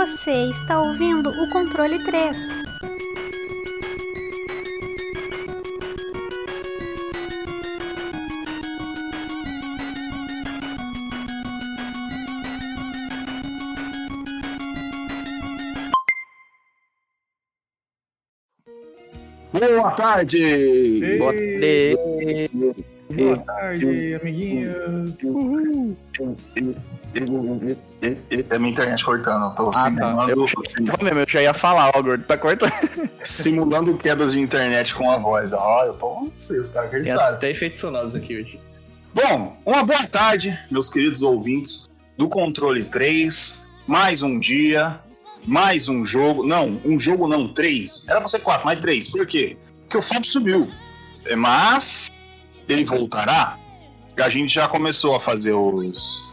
Você está ouvindo o controle 3. Boa tarde! Ei, Boa tarde. Boa tarde, amiguinhos. Uhul. É minha internet cortando, eu tô Ah, tá. simulando, Eu, eu, mesmo, eu já ia falar, ó, gordo, tá cortando. simulando quedas de internet com a voz. Ó, eu tô. Não sei, os caras Tem acreditaram. até efeitos sonoros aqui hoje. Bom, uma boa tarde, meus queridos ouvintes do Controle 3. Mais um dia, mais um jogo. Não, um jogo não, três. Era pra ser quatro, mas três. Por quê? Porque o Fábio sumiu. É, Mas ele voltará. A gente já começou a fazer os.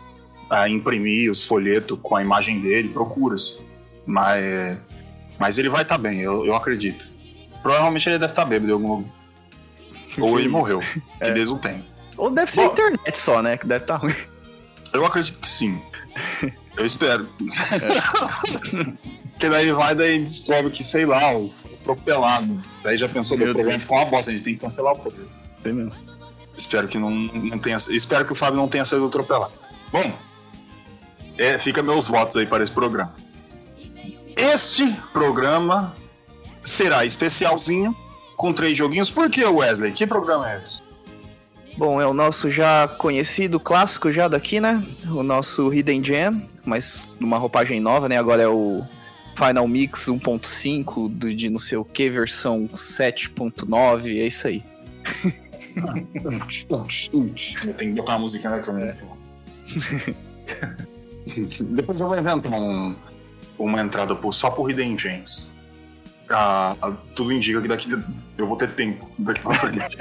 A imprimir os folhetos com a imagem dele, procuras. Mas, mas ele vai estar bem, eu, eu acredito. Provavelmente ele deve estar bêbado em algum. Ou ele morreu. Que É. Deus o tenha. Ou deve ser Bom. internet só, né? Que deve estar ruim. Eu acredito que sim. Eu espero. Porque daí vai, daí descobre que, sei lá, o atropelado. Daí já pensou, Meu o programa Deus. ficou uma bosta, a gente tem que cancelar o programa. Sei mesmo. Espero que não, não tenha. Espero que o Fábio não tenha sido atropelado. Bom, é, fica meus votos aí para esse programa. Este programa será especialzinho, com três joguinhos. Por que, Wesley? Que programa é esse? Bom, é o nosso já conhecido clássico já daqui, né? O nosso Hidden Gem, mas numa roupagem nova, né? Agora é o Final Mix 1.5 do- de não sei o que, versão 7.9, é isso aí. Tem que botar uma música eletrônica. Depois eu vou inventar um- uma entrada por- só por Hidden Gems. Ah, tudo indica que daqui eu vou ter tempo daqui pra frente.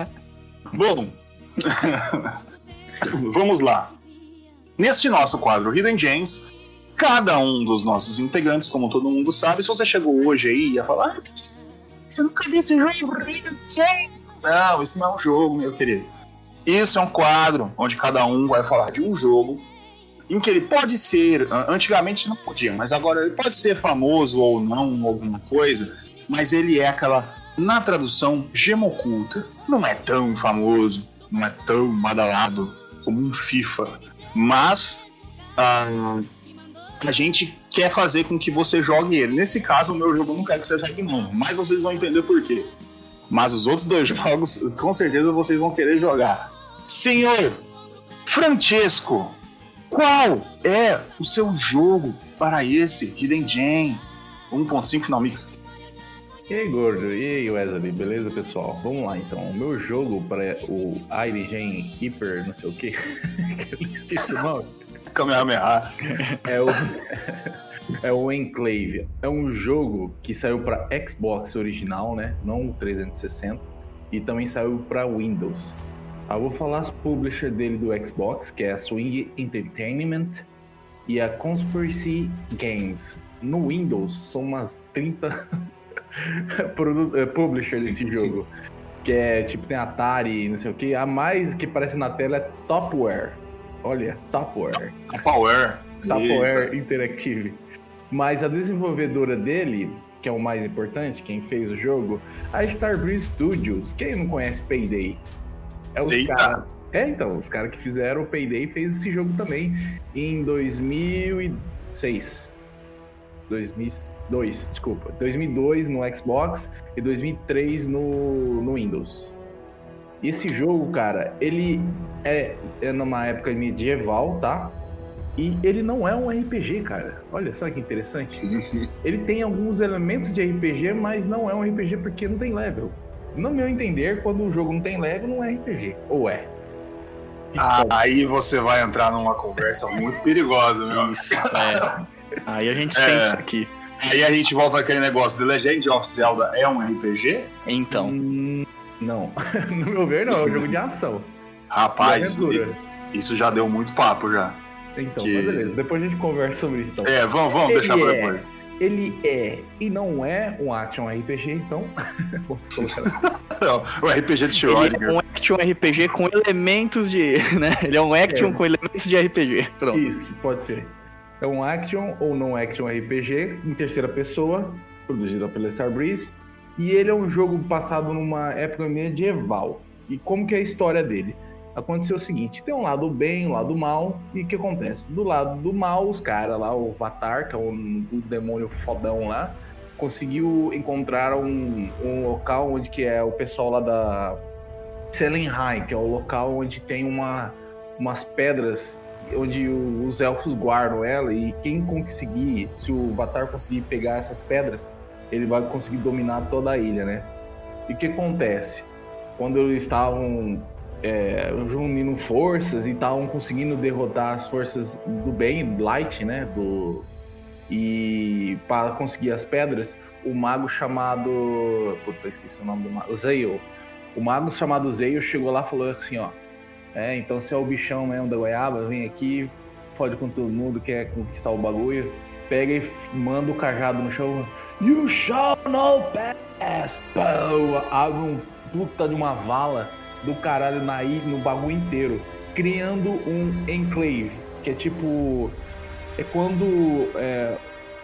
Bom, vamos lá. Neste nosso quadro Hidden Gems, cada um dos nossos integrantes, como todo mundo sabe, se você chegou hoje aí e ia falar, ah, você nunca viu esse jogo Hidden Gems? Não, isso não é um jogo, meu querido. Isso é um quadro onde cada um vai falar de um jogo em que ele pode ser, an- antigamente não podia, mas agora ele pode ser famoso ou não, alguma coisa, mas ele é aquela, na tradução, gema oculta. Não é tão famoso, não é tão badalado como um FIFA, mas ah, a gente quer fazer com que você jogue ele. Nesse caso, o meu jogo não quero que você jogue não, mas vocês vão entender por quê. Mas os outros dois jogos, com certeza vocês vão querer jogar. Senhor Francesco, qual é o seu jogo para esse Hidden Gems 1.5 Final Mix? E aí, gordo? E aí, Wesley? Beleza, pessoal? Vamos lá, então. O meu jogo para o Irigen Hyper, não sei o que, que eu esqueci o nome, Kamehameha. é o, é o Enclave. É um jogo que saiu para Xbox original, né? Não o 360. E também saiu para Windows. Ah, Eu vou falar as publishers dele do Xbox, que é a Swing Entertainment e a Conspiracy Games. No Windows são umas 30 produ- eh, publisher desse jogo. Que é tipo, tem Atari, não sei o que. A mais que aparece na tela é Topware. Olha, Topware. Power. Tupperware Interactive. Mas a desenvolvedora dele, que é o mais importante, quem fez o jogo, a Starbreeze Studios. Quem não conhece Payday? É os caras. É, então, os caras que fizeram o Payday fez esse jogo também em 2006. 2002, desculpa. 2002 no Xbox e 2003 no, no Windows. E esse jogo, cara, ele é, é numa época medieval, tá? E ele não é um RPG, cara. Olha só que interessante. Ele tem alguns elementos de RPG, mas não é um RPG porque não tem level. No meu entender, quando o jogo não tem level, não é RPG. Ou é? Ah, aí você vai entrar numa conversa muito perigosa, meu. Isso, é. Aí a gente É. tem isso aqui. Aí a gente volta àquele negócio: The Legend of Zelda é um RPG? Então, Hum, não. no meu ver, não. É um jogo de ação. Rapaz, De isso já deu muito papo já. Então, Que- mas beleza. Depois a gente conversa sobre isso. Então. É, vamos, vamos Ele deixar pra é. Ele é e não é um action RPG, então. Vamos colocar. Não, o RPG de ele é um action RPG com elementos de. Né? Ele é um action É. com elementos de RPG. Pronto. Isso, pode ser. É um action ou não action RPG em terceira pessoa, produzido pela Starbreeze. E ele é um jogo passado numa época medieval. E como que é a história dele? Aconteceu o seguinte, tem um lado bem, um lado mal, e o que acontece? Do lado do mal, os caras lá, o Vatar, que é o, demônio fodão lá, conseguiu encontrar um, um local onde que é o pessoal lá da Selenheim, que é o local onde tem uma, umas pedras onde os elfos guardam ela e quem conseguir, se o Vatar conseguir pegar essas pedras, ele vai conseguir dominar toda a ilha, né? E o que acontece? Quando eles estavam é, unindo forças e estavam conseguindo derrotar as forças do bem, Light, né? Do, e para conseguir as pedras, o mago chamado. Puta, esqueci o nome do mago. Zeio. O mago chamado Zeio chegou lá e falou assim: ó. É, então se é o bichão mesmo da goiaba, vem aqui, pode com todo mundo, quer conquistar o bagulho. Pega e manda o cajado no chão. You shall not pass! Pô, abre um puta de uma vala do caralho na no bagulho inteiro, criando um enclave, que é tipo. É quando. É,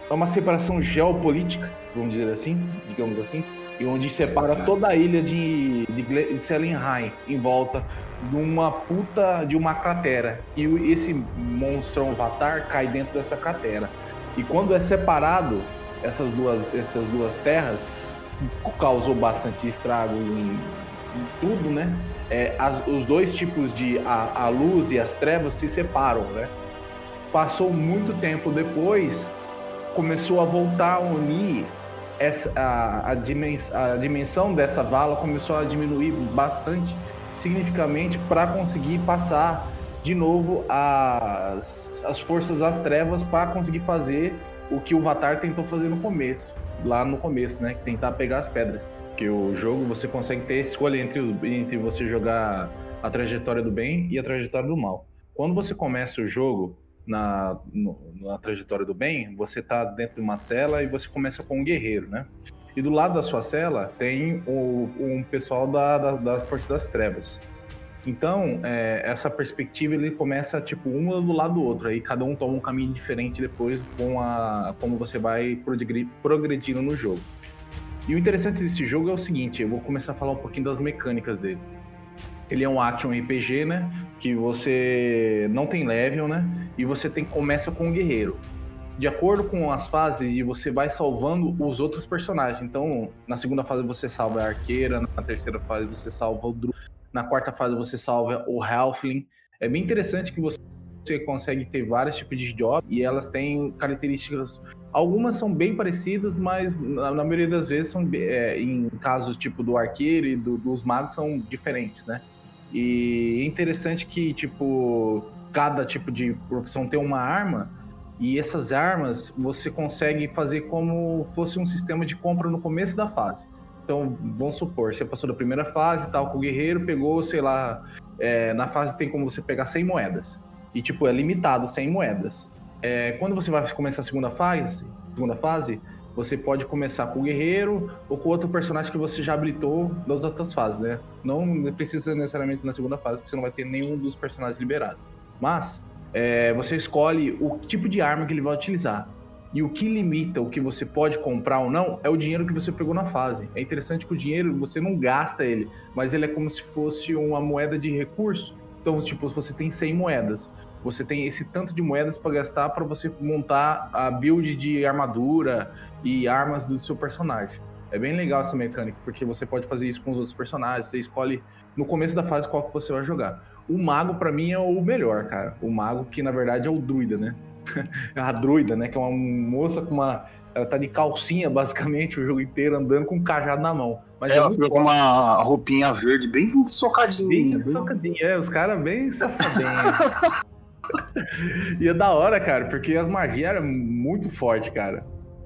é uma separação geopolítica, vamos dizer assim, digamos assim, e onde separa toda a ilha de, de, de Selenheim em volta de uma puta de uma cratera. E esse monstrão Vatar cai dentro dessa cratera. E quando é separado essas duas, essas duas terras, causou bastante estrago em tudo, né? É, as, os dois tipos de a, a luz e as trevas se separam, né? Passou muito tempo depois, começou a voltar a unir essa, a, a, dimens, a dimensão dessa vala começou a diminuir bastante, significativamente, para conseguir passar de novo as, as forças das trevas para conseguir fazer o que o Vatar tentou fazer no começo, lá no começo, né? Tentar pegar as pedras. Que o jogo você consegue ter escolha entre, os, entre você jogar a trajetória do bem e a trajetória do mal. Quando você começa o jogo na, no, na trajetória do bem, você está dentro de uma cela e você começa com um guerreiro, né? E do lado da sua cela tem o, um pessoal da, da, da Força das Trevas. Então, é, essa perspectiva ele começa tipo um do lado do outro, aí cada um toma um caminho diferente depois com a como você vai progredindo no jogo. E o interessante desse jogo é o seguinte, eu vou começar a falar um pouquinho das mecânicas dele. Ele é um action RPG, né? Que você não tem level, né? E você tem começa com um guerreiro. De acordo com as fases, você vai salvando os outros personagens. Então, na segunda fase você salva a arqueira, na terceira fase você salva o Dru na quarta fase você salva o Halfling. É bem interessante que você você consegue ter vários tipos de jobs e elas têm características. Algumas são bem parecidas, mas na, na maioria das vezes são, é, em casos tipo do arqueiro e do, dos magos são diferentes, né? E é interessante que tipo cada tipo de profissão tem uma arma e essas armas você consegue fazer como fosse um sistema de compra no começo da fase. Então, vamos supor, você passou da primeira fase, tal, com o guerreiro, pegou, sei lá, é, na fase tem como você pegar 100 moedas. E, tipo, é limitado 100 moedas. É, quando você vai começar a segunda fase, segunda fase, você pode começar com o guerreiro ou com outro personagem que você já habilitou das outras fases, né? Não precisa necessariamente na segunda fase, porque você não vai ter nenhum dos personagens liberados. Mas, é, você escolhe o tipo de arma que ele vai utilizar. E o que limita o que você pode comprar ou não é o dinheiro que você pegou na fase. É interessante que o dinheiro você não gasta ele, mas ele é como se fosse uma moeda de recurso. Então, tipo, se você tem 100 moedas, você tem esse tanto de moedas para gastar para você montar a build de armadura e armas do seu personagem. É bem legal essa mecânica, porque você pode fazer isso com os outros personagens. Você escolhe no começo da fase qual que você vai jogar. O mago, para mim, é o melhor, cara. O mago, que na verdade é o druida, né? a druida, né? Que é uma moça com uma. Ela tá de calcinha, basicamente, o jogo inteiro, andando com um cajado na mão. Mas é, ela fica com uma roupinha verde bem socadinha. Bem, bem... socadinha, é, os caras bem safadinhos. e é da hora, cara, porque as magias eram muito fortes, cara.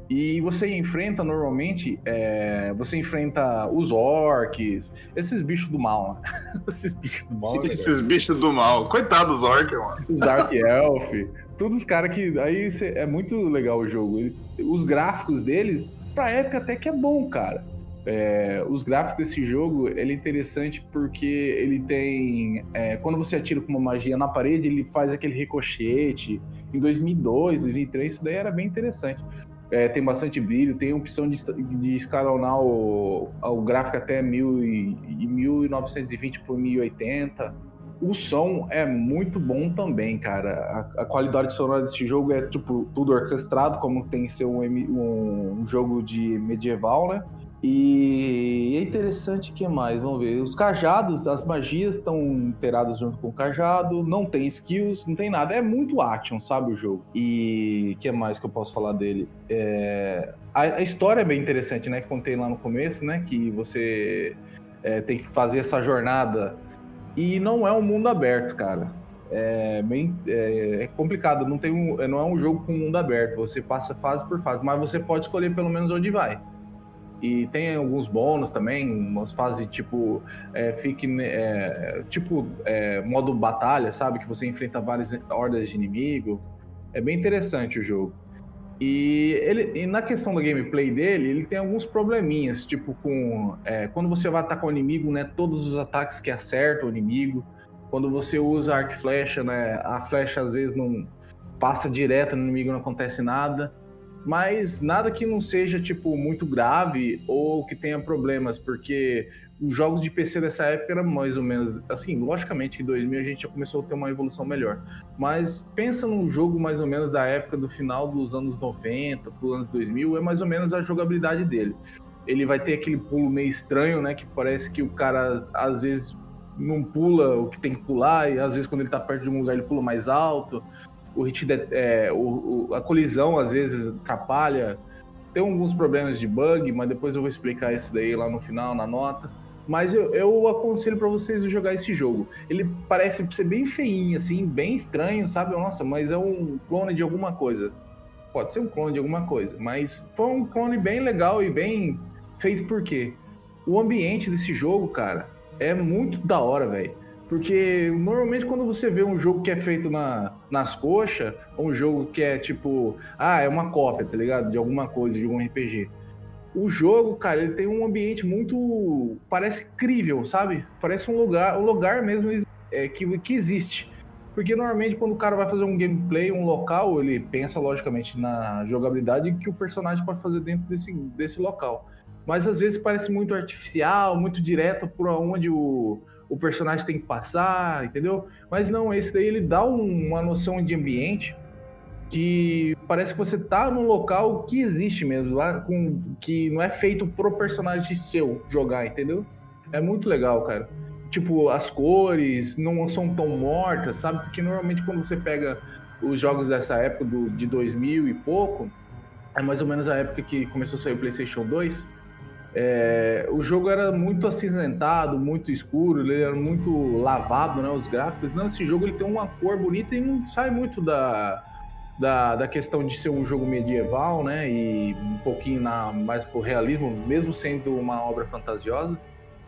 E você enfrenta normalmente, é, você enfrenta os orcs, esses bichos do mal, né? esses bichos do mal. Né, esses bichos do mal. Coitado dos orcs, mano. Os Dark Elf todos os caras que. Aí cê, é muito legal o jogo. Os gráficos deles, pra época até que é bom, cara. É, os gráficos desse jogo ele é interessante porque ele tem. É, quando você atira com uma magia na parede, ele faz aquele ricochete. Em 2002, 2003, isso daí era bem interessante. É, tem bastante brilho, tem opção de, de escalonar o, o gráfico até 1000 e, 1920 por 1080. O som é muito bom também, cara. A, a, qualidade sonora desse jogo é tipo tudo orquestrado, como tem que ser um, um, um jogo de medieval, né? E é interessante que mais, vamos ver. Os cajados, as magias estão inteiradas junto com o cajado, não tem skills, não tem nada. É muito action, sabe o jogo. E que mais que eu posso falar dele? É... A, a, história é bem interessante, né? Que contei lá no começo, né? Que você é, tem que fazer essa jornada. E não é um mundo aberto, cara. É bem é, é complicado. Não tem um, não é um jogo com mundo aberto. Você passa fase por fase, mas você pode escolher pelo menos onde vai. E tem alguns bônus também, umas fases tipo é, fique é, tipo é, modo batalha, sabe? Que você enfrenta várias hordas de inimigo. É bem interessante o jogo. E, ele, e na questão da gameplay dele, ele tem alguns probleminhas, tipo com é, quando você vai atacar o inimigo, né? Todos os ataques que acertam o inimigo. Quando você usa arco e flecha, né? A flecha às vezes não passa direto no inimigo, não acontece nada mas nada que não seja tipo muito grave ou que tenha problemas, porque os jogos de PC dessa época eram mais ou menos assim, logicamente em 2000 a gente já começou a ter uma evolução melhor, mas pensa num jogo mais ou menos da época do final dos anos 90 para os anos 2000, é mais ou menos a jogabilidade dele. Ele vai ter aquele pulo meio estranho, né, que parece que o cara às vezes não pula o que tem que pular e às vezes quando ele tá perto de um lugar ele pula mais alto o hit de, é, o, o, a colisão às vezes atrapalha. Tem alguns problemas de bug, mas depois eu vou explicar isso daí lá no final, na nota. Mas eu, eu aconselho para vocês jogar esse jogo. Ele parece ser bem feinho, assim, bem estranho, sabe? Nossa, mas é um clone de alguma coisa. Pode ser um clone de alguma coisa, mas foi um clone bem legal e bem feito porque o ambiente desse jogo, cara, é muito da hora, velho. Porque normalmente quando você vê um jogo que é feito na, nas coxas, um jogo que é tipo, ah, é uma cópia, tá ligado? De alguma coisa, de um RPG. O jogo, cara, ele tem um ambiente muito. Parece crível, sabe? Parece um lugar, um lugar mesmo é, que, que existe. Porque normalmente quando o cara vai fazer um gameplay, um local, ele pensa logicamente na jogabilidade que o personagem pode fazer dentro desse, desse local. Mas às vezes parece muito artificial, muito direto por onde o, o personagem tem que passar, entendeu? Mas não, esse daí ele dá um, uma noção de ambiente que parece que você tá num local que existe mesmo, lá com que não é feito pro personagem seu jogar, entendeu? É muito legal, cara. Tipo, as cores não são tão mortas, sabe? Porque normalmente quando você pega os jogos dessa época do, de 2000 e pouco, é mais ou menos a época que começou a sair o PlayStation 2 é, o jogo era muito acinzentado, muito escuro, ele era muito lavado, né? Os gráficos. Não, esse jogo ele tem uma cor bonita e não sai muito da, da, da questão de ser um jogo medieval, né? E um pouquinho na, mais pro realismo, mesmo sendo uma obra fantasiosa.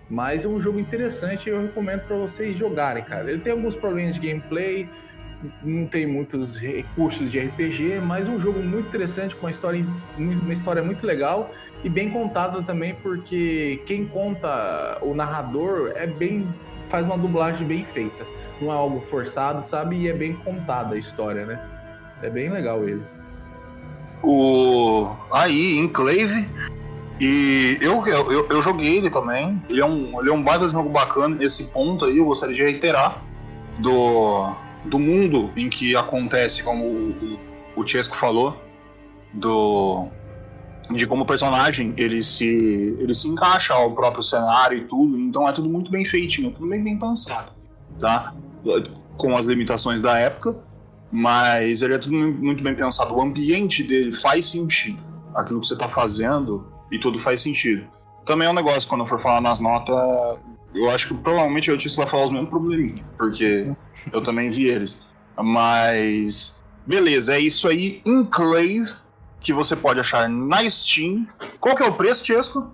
Mas é um jogo interessante e eu recomendo para vocês jogarem, cara. Ele tem alguns problemas de gameplay, não tem muitos recursos de RPG, mas um jogo muito interessante, com uma história, uma história muito legal e bem contada também, porque quem conta o narrador é bem. faz uma dublagem bem feita. Não é algo forçado, sabe? E é bem contada a história, né? É bem legal ele. O. Aí, Enclave. E eu, eu, eu joguei ele também. Ele é um, ele é um baita jogo bacana. Esse ponto aí eu gostaria de reiterar. Do, do mundo em que acontece, como o, o, Chesco falou, do, de como o personagem ele se, ele se encaixa ao próprio cenário e tudo, então é tudo muito bem feitinho, tudo bem, bem pensado, tá? Com as limitações da época, mas ele é tudo muito bem pensado. O ambiente dele faz sentido, aquilo que você está fazendo e tudo faz sentido. Também é um negócio, quando eu for falar nas notas, eu acho que provavelmente o Otis vai falar os mesmos probleminhas, porque eu também vi eles. Mas. Beleza, é isso aí. Enclave, que você pode achar na Steam. Qual que é o preço, Tiesco?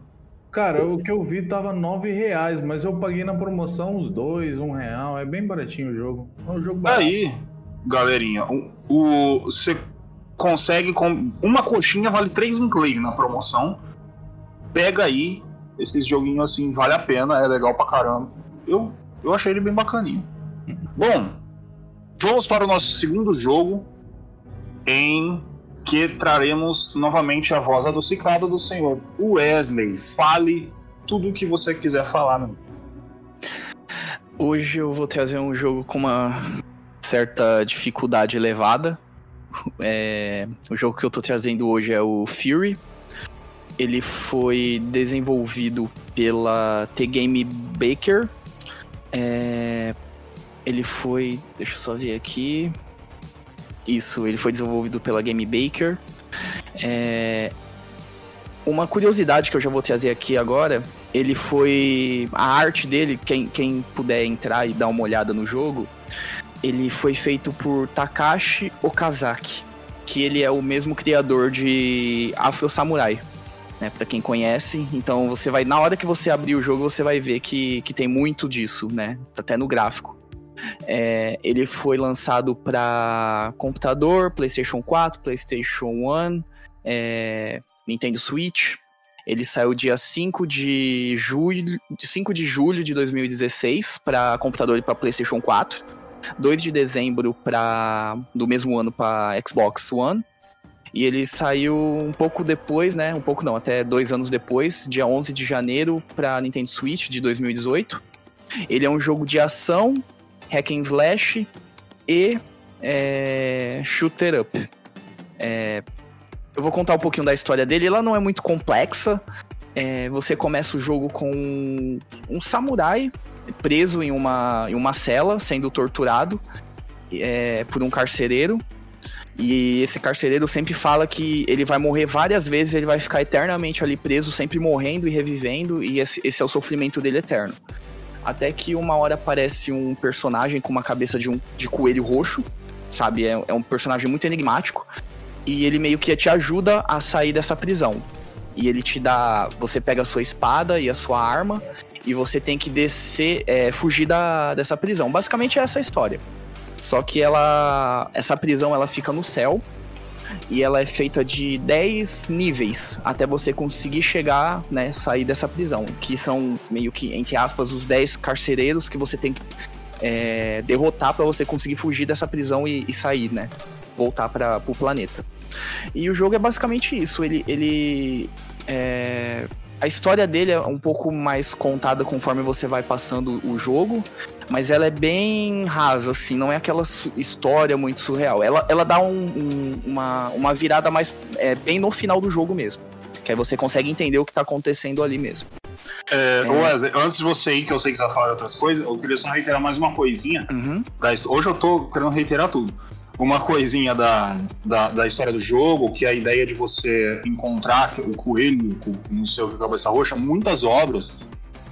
Cara, o que eu vi tava nove reais, mas eu paguei na promoção uns dois, um real. É bem baratinho o jogo. É um jogo barato. Aí, galerinha, o, o, você consegue com uma coxinha vale três Enclave na promoção. Pega aí, Esses joguinhos assim, vale a pena, é legal pra caramba. Eu, eu achei ele bem bacaninho. Bom, vamos para o nosso segundo jogo, em que traremos novamente a voz adocicada do senhor Wesley. Fale tudo o que você quiser falar. Né? Hoje eu vou trazer um jogo com uma certa dificuldade elevada. É, o jogo que eu tô trazendo hoje é o Fury. Ele foi desenvolvido pela T-Game Baker. É, ele foi. Deixa eu só ver aqui. Isso, ele foi desenvolvido pela Game Baker. É, uma curiosidade que eu já vou trazer aqui agora, ele foi. A arte dele, quem, quem puder entrar e dar uma olhada no jogo, ele foi feito por Takashi Okazaki, que ele é o mesmo criador de Afro Samurai. Né, para quem conhece, então você vai na hora que você abrir o jogo você vai ver que, que tem muito disso, né? Até no gráfico. É, ele foi lançado para computador, PlayStation 4, PlayStation 1, é, Nintendo Switch. Ele saiu dia 5 de julho, 5 de julho de 2016 para computador e para PlayStation 4. 2 de dezembro para do mesmo ano para Xbox One. E ele saiu um pouco depois, né? Um pouco não, até dois anos depois, dia 11 de janeiro para Nintendo Switch de 2018. Ele é um jogo de ação, hack and slash e é, shooter up. É, eu vou contar um pouquinho da história dele. Ela não é muito complexa. É, você começa o jogo com um samurai preso em uma, em uma cela, sendo torturado é, por um carcereiro. E esse carcereiro sempre fala que ele vai morrer várias vezes, ele vai ficar eternamente ali preso, sempre morrendo e revivendo, e esse, esse é o sofrimento dele eterno. Até que uma hora aparece um personagem com uma cabeça de um de coelho roxo, sabe? É, é um personagem muito enigmático e ele meio que te ajuda a sair dessa prisão. E ele te dá. Você pega a sua espada e a sua arma e você tem que descer, é, fugir da, dessa prisão. Basicamente é essa a história. Só que ela. Essa prisão ela fica no céu. E ela é feita de 10 níveis até você conseguir chegar, né, sair dessa prisão. Que são meio que, entre aspas, os 10 carcereiros que você tem que é, derrotar para você conseguir fugir dessa prisão e, e sair, né? Voltar para o planeta. E o jogo é basicamente isso. Ele. ele é... A história dele é um pouco mais contada conforme você vai passando o jogo, mas ela é bem rasa, assim, não é aquela história muito surreal. Ela, ela dá um, um, uma, uma virada mais é, bem no final do jogo mesmo. Que aí você consegue entender o que tá acontecendo ali mesmo. É, é... Wesley, antes de você ir, que eu sei que você vai falar outras coisas, eu queria só reiterar mais uma coisinha. Uhum. Da, hoje eu tô querendo reiterar tudo uma coisinha da, da, da, história do jogo, que é a ideia de você encontrar o coelho no seu cabeça roxa, muitas obras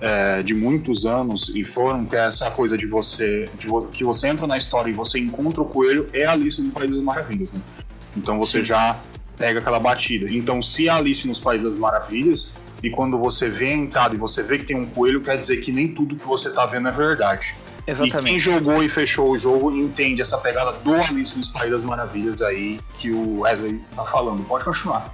é, de muitos anos e foram que é essa coisa de você de que você entra na história e você encontra o coelho é Alice no País das Maravilhas, né? Então você Sim. já pega aquela batida. Então se é Alice nos Países das Maravilhas e quando você vê a entrada e você vê que tem um coelho, quer dizer que nem tudo que você tá vendo é verdade. Exatamente. E quem jogou e fechou o jogo entende essa pegada do Alice nos País das Maravilhas aí que o Wesley tá falando. Pode continuar.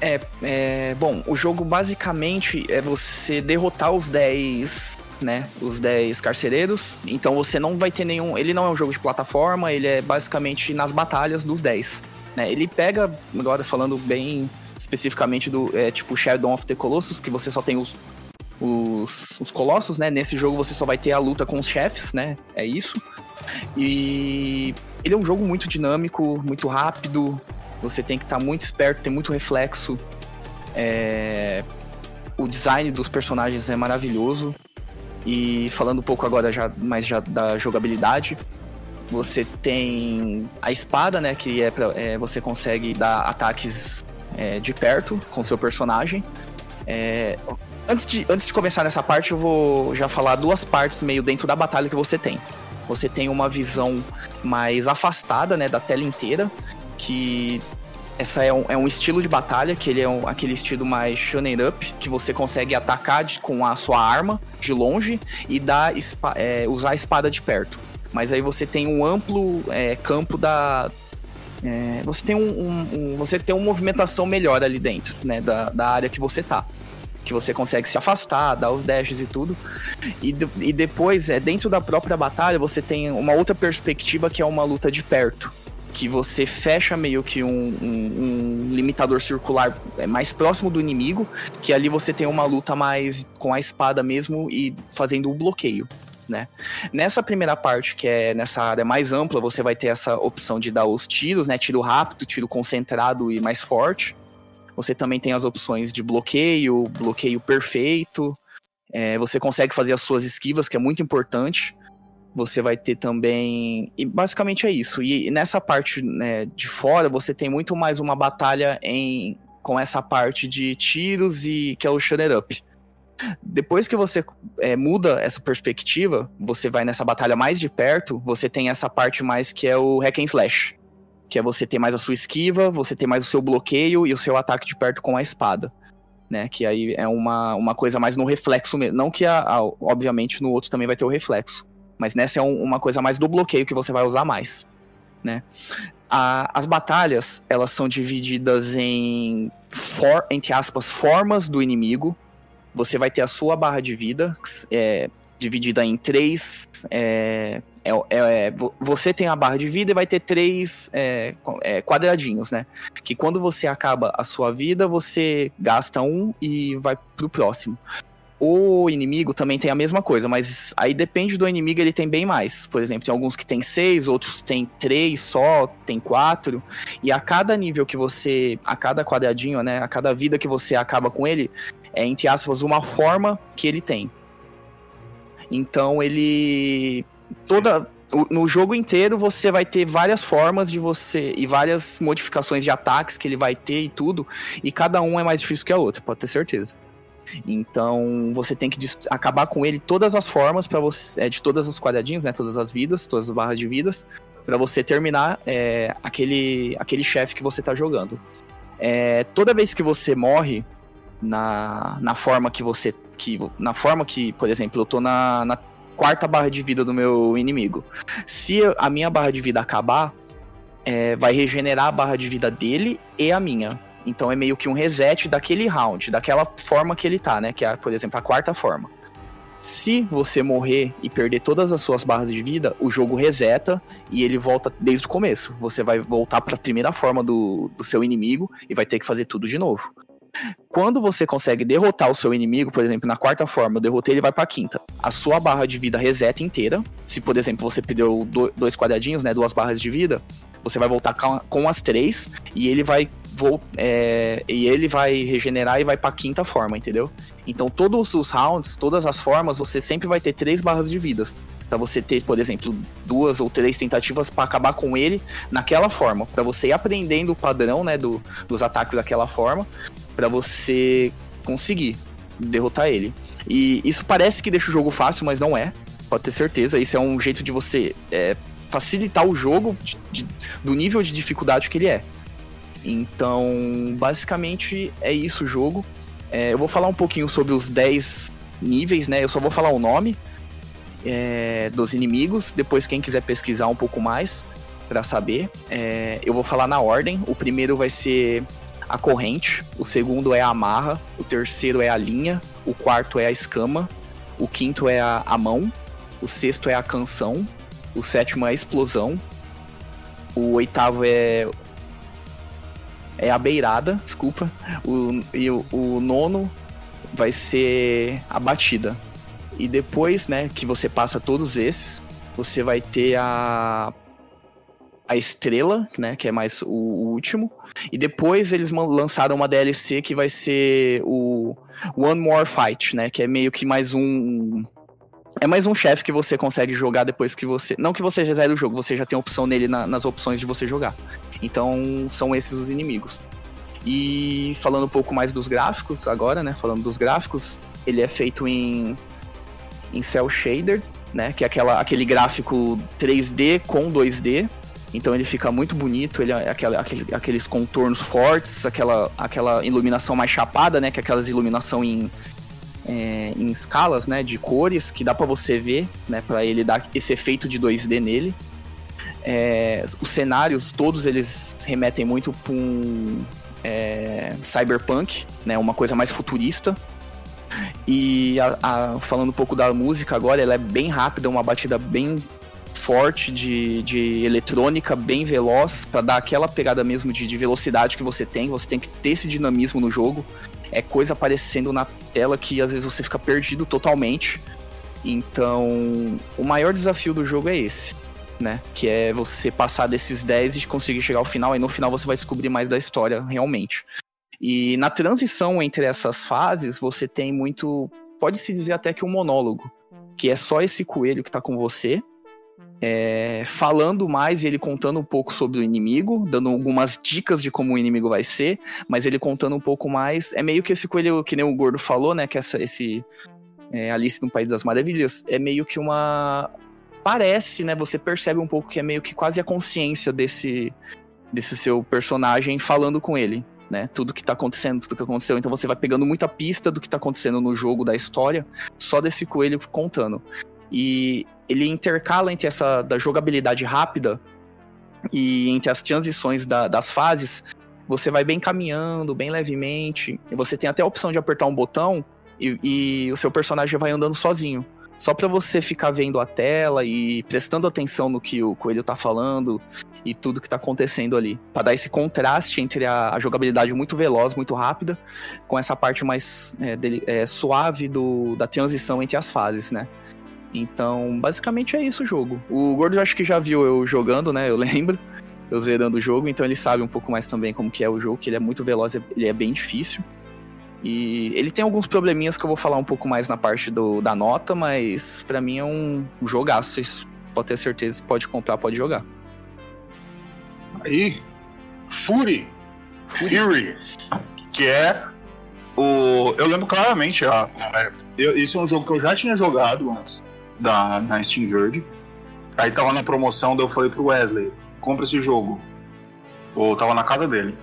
É, é, bom, o jogo basicamente é você derrotar os 10, né, os 10 carcereiros. Então você não vai ter nenhum, ele não é um jogo de plataforma, ele é basicamente nas batalhas dos 10, né? Ele pega, agora falando bem especificamente do, é, tipo Shadow of the Colossus, que você só tem os os, os colossos, né? Nesse jogo você só vai ter a luta com os chefes, né? É isso. E ele é um jogo muito dinâmico, muito rápido. Você tem que estar tá muito esperto, tem muito reflexo. É... O design dos personagens é maravilhoso. E falando um pouco agora já mais já da jogabilidade, você tem a espada, né? Que é, pra, é você consegue dar ataques é, de perto com seu personagem. É, Antes de, antes de começar nessa parte, eu vou já falar duas partes meio dentro da batalha que você tem. Você tem uma visão mais afastada, né, da tela inteira, que essa é um, é um estilo de batalha, que ele é um, aquele estilo mais shonen up, que você consegue atacar de, com a sua arma de longe e dar, é, usar a espada de perto. Mas aí você tem um amplo é, campo da. É, você tem um, um, você tem uma movimentação melhor ali dentro, né, da, da área que você tá. que você consegue se afastar, dar os dashes e tudo. E, e depois, é, dentro da própria batalha, você tem uma outra perspectiva que é uma luta de perto. Que você fecha meio que um, um, um limitador circular é, mais próximo do inimigo, que ali você tem uma luta mais com a espada mesmo e fazendo o um bloqueio. Né? Nessa primeira parte, que é nessa área mais ampla, você vai ter essa opção de dar os tiros, né? Tiro rápido, tiro concentrado e mais forte. Você também tem as opções de bloqueio, bloqueio perfeito. É, você consegue fazer as suas esquivas, que é muito importante. Você vai ter também. E basicamente é isso. E nessa parte né, de fora, você tem muito mais uma batalha em com essa parte de tiros e que é o Shut Up. Depois que você é, muda essa perspectiva, você vai nessa batalha mais de perto, você tem essa parte mais que é o Hack and Slash que é você ter mais a sua esquiva, você ter mais o seu bloqueio e o seu ataque de perto com a espada. Né, que aí é uma, uma coisa mais no reflexo mesmo. Não que, a, a obviamente, no outro também vai ter o reflexo. Mas nessa é um, uma coisa mais do bloqueio que você vai usar mais. Né? A, as batalhas, elas são divididas em, for, entre aspas, formas do inimigo. Você vai ter a sua barra de vida, é, dividida em três é, é, é, é, você tem a barra de vida e vai ter três é, é, quadradinhos, né? Que quando você acaba a sua vida, você gasta um e vai pro próximo. O inimigo também tem a mesma coisa, mas aí depende do inimigo, ele tem bem mais. Por exemplo, tem alguns que tem seis, outros tem três só, tem quatro. E a cada nível que você. A cada quadradinho, né? A cada vida que você acaba com ele, é, entre aspas, uma forma que ele tem. Então ele toda no jogo inteiro você vai ter várias formas de você e várias modificações de ataques que ele vai ter e tudo, e cada um é mais difícil que a outra, pode ter certeza. Então você tem que acabar com ele todas as formas para você, é, de todas as quadradinhos, né, todas as vidas, todas as barras de vidas, para você terminar é, aquele aquele chefe que você tá jogando. É, toda vez que você morre na, na forma que você que na forma que, por exemplo, eu tô na, na quarta barra de vida do meu inimigo. Se a minha barra de vida acabar, é, vai regenerar a barra de vida dele e a minha. Então é meio que um reset daquele round, daquela forma que ele tá, né? Que é, por exemplo, a quarta forma. Se você morrer e perder todas as suas barras de vida, o jogo reseta e ele volta desde o começo. Você vai voltar para a primeira forma do, do seu inimigo e vai ter que fazer tudo de novo. Quando você consegue derrotar o seu inimigo, por exemplo, na quarta forma, eu derrotei, ele vai pra quinta. A sua barra de vida reseta inteira. Se, por exemplo, você perdeu dois quadradinhos, né? Duas barras de vida, você vai voltar com as três e ele vai é, e ele vai regenerar e vai pra quinta forma, entendeu? Então todos os rounds, todas as formas, você sempre vai ter três barras de vidas. Pra você ter, por exemplo, duas ou três tentativas para acabar com ele naquela forma. para você ir aprendendo o padrão, né, do, dos ataques daquela forma para você conseguir derrotar ele. E isso parece que deixa o jogo fácil, mas não é. Pode ter certeza. Isso é um jeito de você é, facilitar o jogo de, de, do nível de dificuldade que ele é. Então, basicamente é isso o jogo. É, eu vou falar um pouquinho sobre os 10 níveis, né? Eu só vou falar o nome é, dos inimigos. Depois, quem quiser pesquisar um pouco mais para saber, é, eu vou falar na ordem. O primeiro vai ser a corrente, o segundo é a amarra, o terceiro é a linha, o quarto é a escama, o quinto é a, a mão, o sexto é a canção, o sétimo é a explosão, o oitavo é é a beirada, desculpa, o, e o, o nono vai ser a batida. E depois, né, que você passa todos esses, você vai ter a a estrela, né, que é mais o, o último, e depois eles lançaram uma DLC que vai ser o One More Fight, né? Que é meio que mais um. É mais um chefe que você consegue jogar depois que você. Não que você já zere o jogo, você já tem opção nele na, nas opções de você jogar. Então são esses os inimigos. E falando um pouco mais dos gráficos agora, né? Falando dos gráficos, ele é feito em, em Cell Shader, né? Que é aquela, aquele gráfico 3D com 2D. Então ele fica muito bonito, ele é aquela, aquele, aqueles contornos fortes, aquela, aquela iluminação mais chapada, né? Que é aquelas iluminação em, é, em escalas, né? De cores, que dá para você ver, né? Para ele dar esse efeito de 2D nele. É, os cenários, todos eles remetem muito para um é, cyberpunk, né? Uma coisa mais futurista. E a, a, falando um pouco da música agora, ela é bem rápida, uma batida bem forte de, de eletrônica, bem veloz, para dar aquela pegada mesmo de, de velocidade que você tem. Você tem que ter esse dinamismo no jogo. É coisa aparecendo na tela que às vezes você fica perdido totalmente. Então, o maior desafio do jogo é esse, né? Que é você passar desses 10 e conseguir chegar ao final, e no final você vai descobrir mais da história realmente. E na transição entre essas fases, você tem muito. Pode-se dizer até que um monólogo, que é só esse coelho que tá com você, é, falando mais e ele contando um pouco sobre o inimigo, dando algumas dicas de como o inimigo vai ser, mas ele contando um pouco mais. É meio que esse coelho, que nem o Gordo falou, né? Que essa, esse é, Alice no País das Maravilhas é meio que uma. Parece, né? Você percebe um pouco que é meio que quase a consciência desse, desse seu personagem falando com ele. Né, tudo que tá acontecendo, tudo que aconteceu. Então você vai pegando muita pista do que tá acontecendo no jogo, da história, só desse coelho contando. E ele intercala entre essa da jogabilidade rápida e entre as transições da, das fases, você vai bem caminhando, bem levemente. Você tem até a opção de apertar um botão e, e o seu personagem vai andando sozinho. Só para você ficar vendo a tela e prestando atenção no que o coelho tá falando e tudo que tá acontecendo ali. para dar esse contraste entre a, a, jogabilidade muito veloz, muito rápida, com essa parte mais é, dele, é, suave do, da transição entre as fases, né? Então, basicamente é isso o jogo. O Gordo eu acho que já viu eu jogando, né? Eu lembro. Eu zerando o jogo, então ele sabe um pouco mais também como que é o jogo, que ele é muito veloz, ele é bem difícil. E ele tem alguns probleminhas que eu vou falar um pouco mais na parte do, da nota, mas para mim é um jogaço. Vocês podem ter certeza, pode comprar, pode jogar. Aí, Fury. Fury. Que é o. Eu lembro claramente, a, a, eu, isso é um jogo que eu já tinha jogado antes da, na Steam Verde. Aí tava na promoção, daí eu falei pro Wesley, compra esse jogo. Ou tava na casa dele.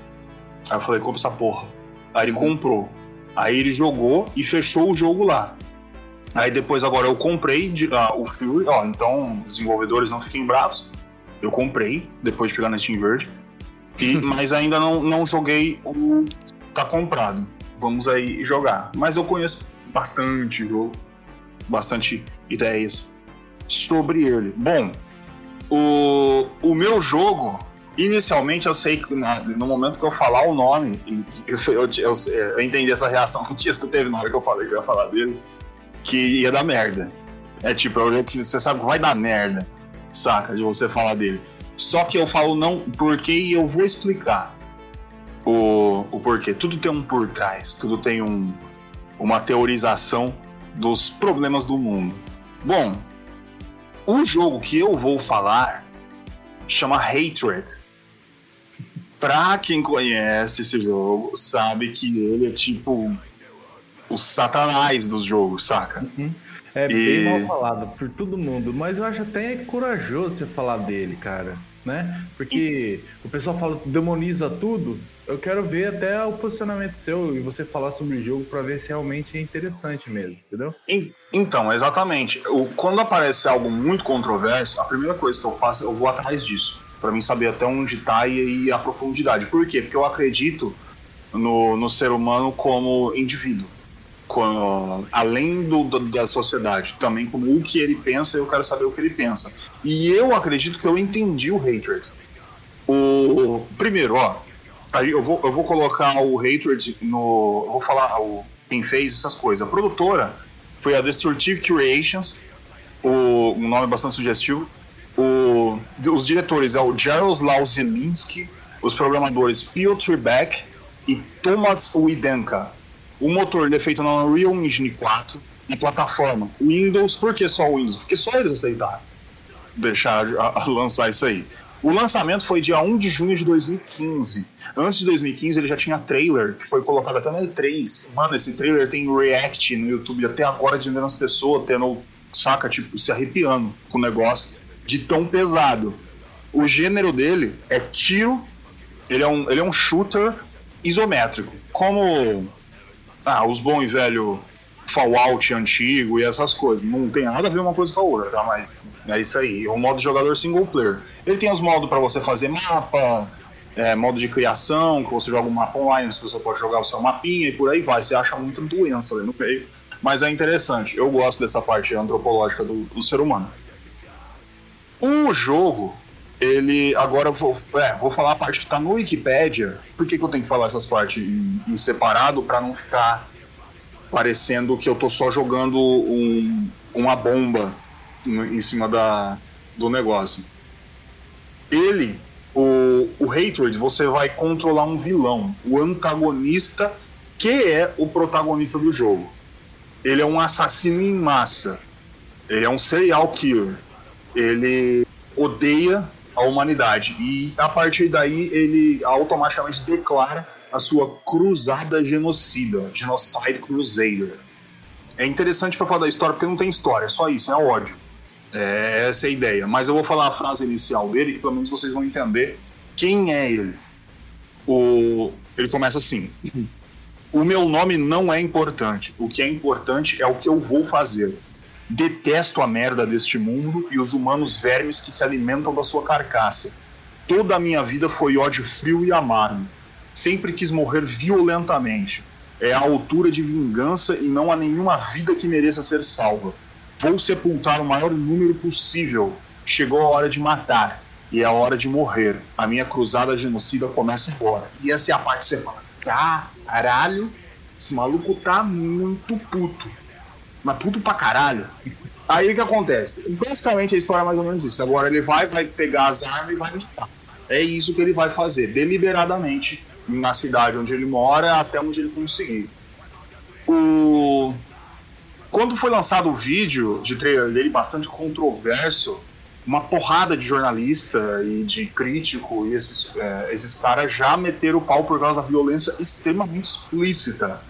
Aí eu falei, compra essa porra. Aí ele comprou. Aí ele jogou e fechou o jogo lá. Aí depois agora eu comprei de, uh, o Fury, ó, então desenvolvedores não fiquem bravos. Eu comprei depois de pegar na Steam Verde. E, mas ainda não, não joguei o tá comprado. Vamos aí jogar. Mas eu conheço bastante jogo bastante ideias sobre ele. Bom, o, o meu jogo, inicialmente eu sei que na, no momento que eu falar o nome, eu, eu, eu, eu entendi essa reação que que teve na hora que eu falei que eu ia falar dele, que ia dar merda. É tipo, que você sabe que vai dar merda, saca, de você falar dele. Só que eu falo não porque e eu vou explicar o, o porquê. Tudo tem um por trás, tudo tem um, uma teorização dos problemas do mundo. Bom, o jogo que eu vou falar chama Hatred. Pra quem conhece esse jogo, sabe que ele é tipo o satanás dos jogos, saca? Uhum. É e... bem mal falado por todo mundo, mas eu acho até corajoso você falar dele, cara né? Porque o pessoal fala demoniza tudo. Eu quero ver até o posicionamento seu e você falar sobre o jogo para ver se realmente é interessante mesmo, entendeu? Então, exatamente. O, quando aparece algo muito controverso, a primeira coisa que eu faço, eu vou atrás disso. para mim saber até onde tá e, e a profundidade. Por quê? Porque eu acredito no, no ser humano como indivíduo além do, do, da sociedade, também como o que ele pensa, eu quero saber o que ele pensa. E eu acredito que eu entendi o Hatred. O, primeiro, ó, eu vou, eu vou colocar o Hatred no. Eu vou falar o, quem fez essas coisas. A produtora foi a Destructive Creations, o, um nome bastante sugestivo. O, os diretores é o Jaroslaw Zelinski, os programadores Piotr Beck e Tomasz Widenka. O motor é feito na Unreal Engine 4 e plataforma Windows. Por que só Windows? Porque só eles aceitaram deixar a, a lançar isso aí. O lançamento foi dia 1 de junho de 2015. Antes de 2015 ele já tinha trailer, que foi colocado até na E3. Mano, esse trailer tem react no YouTube até agora de as pessoas tendo, saca, tipo, se arrepiando com o negócio de tão pesado. O gênero dele é tiro, ele é um, ele é um shooter isométrico. Como ah, os bons e velho Fallout antigo e essas coisas. Não tem nada a ver uma coisa com a outra, tá? Mas é isso aí. É um modo jogador single player. Ele tem os modos para você fazer mapa, é, modo de criação, que você joga um mapa online, você pode jogar o seu mapinha e por aí vai. Você acha muita doença ali no meio. Mas é interessante, eu gosto dessa parte antropológica do, do ser humano. O jogo, ele. Agora eu vou, é, vou falar a parte que está no Wikipedia. Por que, que eu tenho que falar essas partes em, em separado para não ficar parecendo que eu tô só jogando um, uma bomba em cima da, do negócio. Ele, o, o Hatred, você vai controlar um vilão, o antagonista, que é o protagonista do jogo. Ele é um assassino em massa. Ele é um serial killer. Ele odeia a humanidade. E a partir daí ele automaticamente declara a sua cruzada genocida, Genocide Crusader. É interessante para falar da história porque não tem história, é só isso, é ódio. É, essa é a ideia. Mas eu vou falar a frase inicial dele, que pelo menos vocês vão entender quem é ele. O, ele começa assim: O meu nome não é importante. O que é importante é o que eu vou fazer. Detesto a merda deste mundo e os humanos vermes que se alimentam da sua carcaça. Toda a minha vida foi ódio frio e amargo sempre quis morrer violentamente. É a altura de vingança e não há nenhuma vida que mereça ser salva. Vou sepultar o maior número possível. Chegou a hora de matar e é a hora de morrer. A minha cruzada genocida começa agora. E essa é a parte que você fala: caralho, esse maluco tá muito puto. Mas puto pra caralho. Aí o que acontece? Basicamente a história é mais ou menos isso. Agora ele vai, vai pegar as armas e vai matar. É isso que ele vai fazer, deliberadamente na cidade onde ele mora até onde ele conseguir. O... Quando foi lançado o vídeo de trailer dele, bastante controverso, uma porrada de jornalista e de crítico e esses, é, esses caras já meteram o pau por causa da violência extremamente explícita.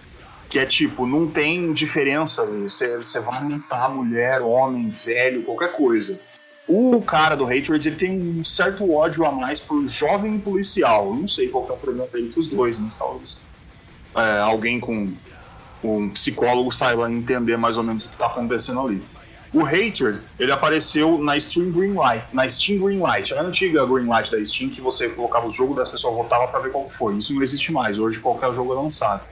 Que é tipo, não tem diferença, você, você vai matar mulher, homem, velho, qualquer coisa. O cara do Hatred ele tem um certo ódio a mais por jovem policial. não sei qual é o problema dele com os dois, mas talvez é, alguém com um psicólogo saiba entender mais ou menos o que está acontecendo ali. O Hatred, ele apareceu na Steam Greenlight, na Steam Greenlight, a antiga Greenlight da Steam, que você colocava os jogos das pessoas votavam para ver qual foi. Isso não existe mais, hoje qualquer jogo é lançado.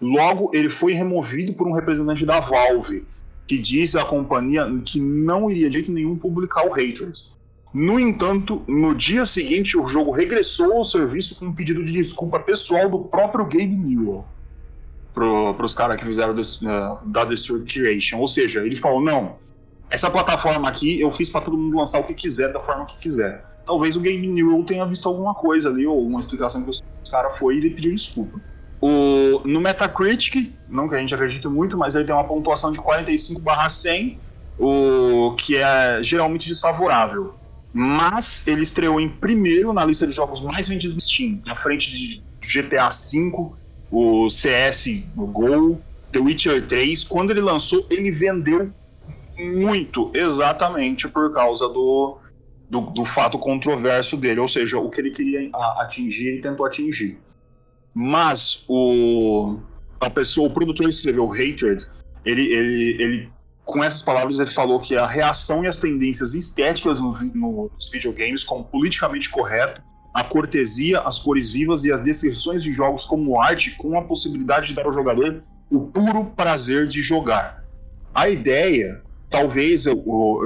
Logo, ele foi removido por um representante da Valve, que disse à companhia que não iria de jeito nenhum publicar o Hatred. No entanto, no dia seguinte, o jogo regressou ao serviço com um pedido de desculpa pessoal do próprio Gabe Newell para os caras que fizeram uh, da Destroy Creation. Ou seja, ele falou: não, essa plataforma aqui eu fiz para todo mundo lançar o que quiser, da forma que quiser. Talvez o Gabe Newell tenha visto alguma coisa ali, ou uma explicação que os caras foi e ele pediu desculpa. O, no Metacritic, não que a gente acredite muito, mas ele tem uma pontuação de 45 barra 100, o que é geralmente desfavorável. Mas ele estreou em primeiro na lista de jogos mais vendidos do Steam, na frente de GTA V, o CS, o Gol, The Witcher 3. Quando ele lançou, ele vendeu muito, exatamente por causa do, do, do fato controverso dele, ou seja, o que ele queria atingir, ele tentou atingir. Mas o a pessoa, o produtor escreveu Hatred, ele, ele, ele com essas palavras ele falou que a reação e as tendências estéticas no, no, nos videogames como politicamente correto, a cortesia, as cores vivas e as descrições de jogos como arte com a possibilidade de dar ao jogador o puro prazer de jogar. A ideia, talvez eu,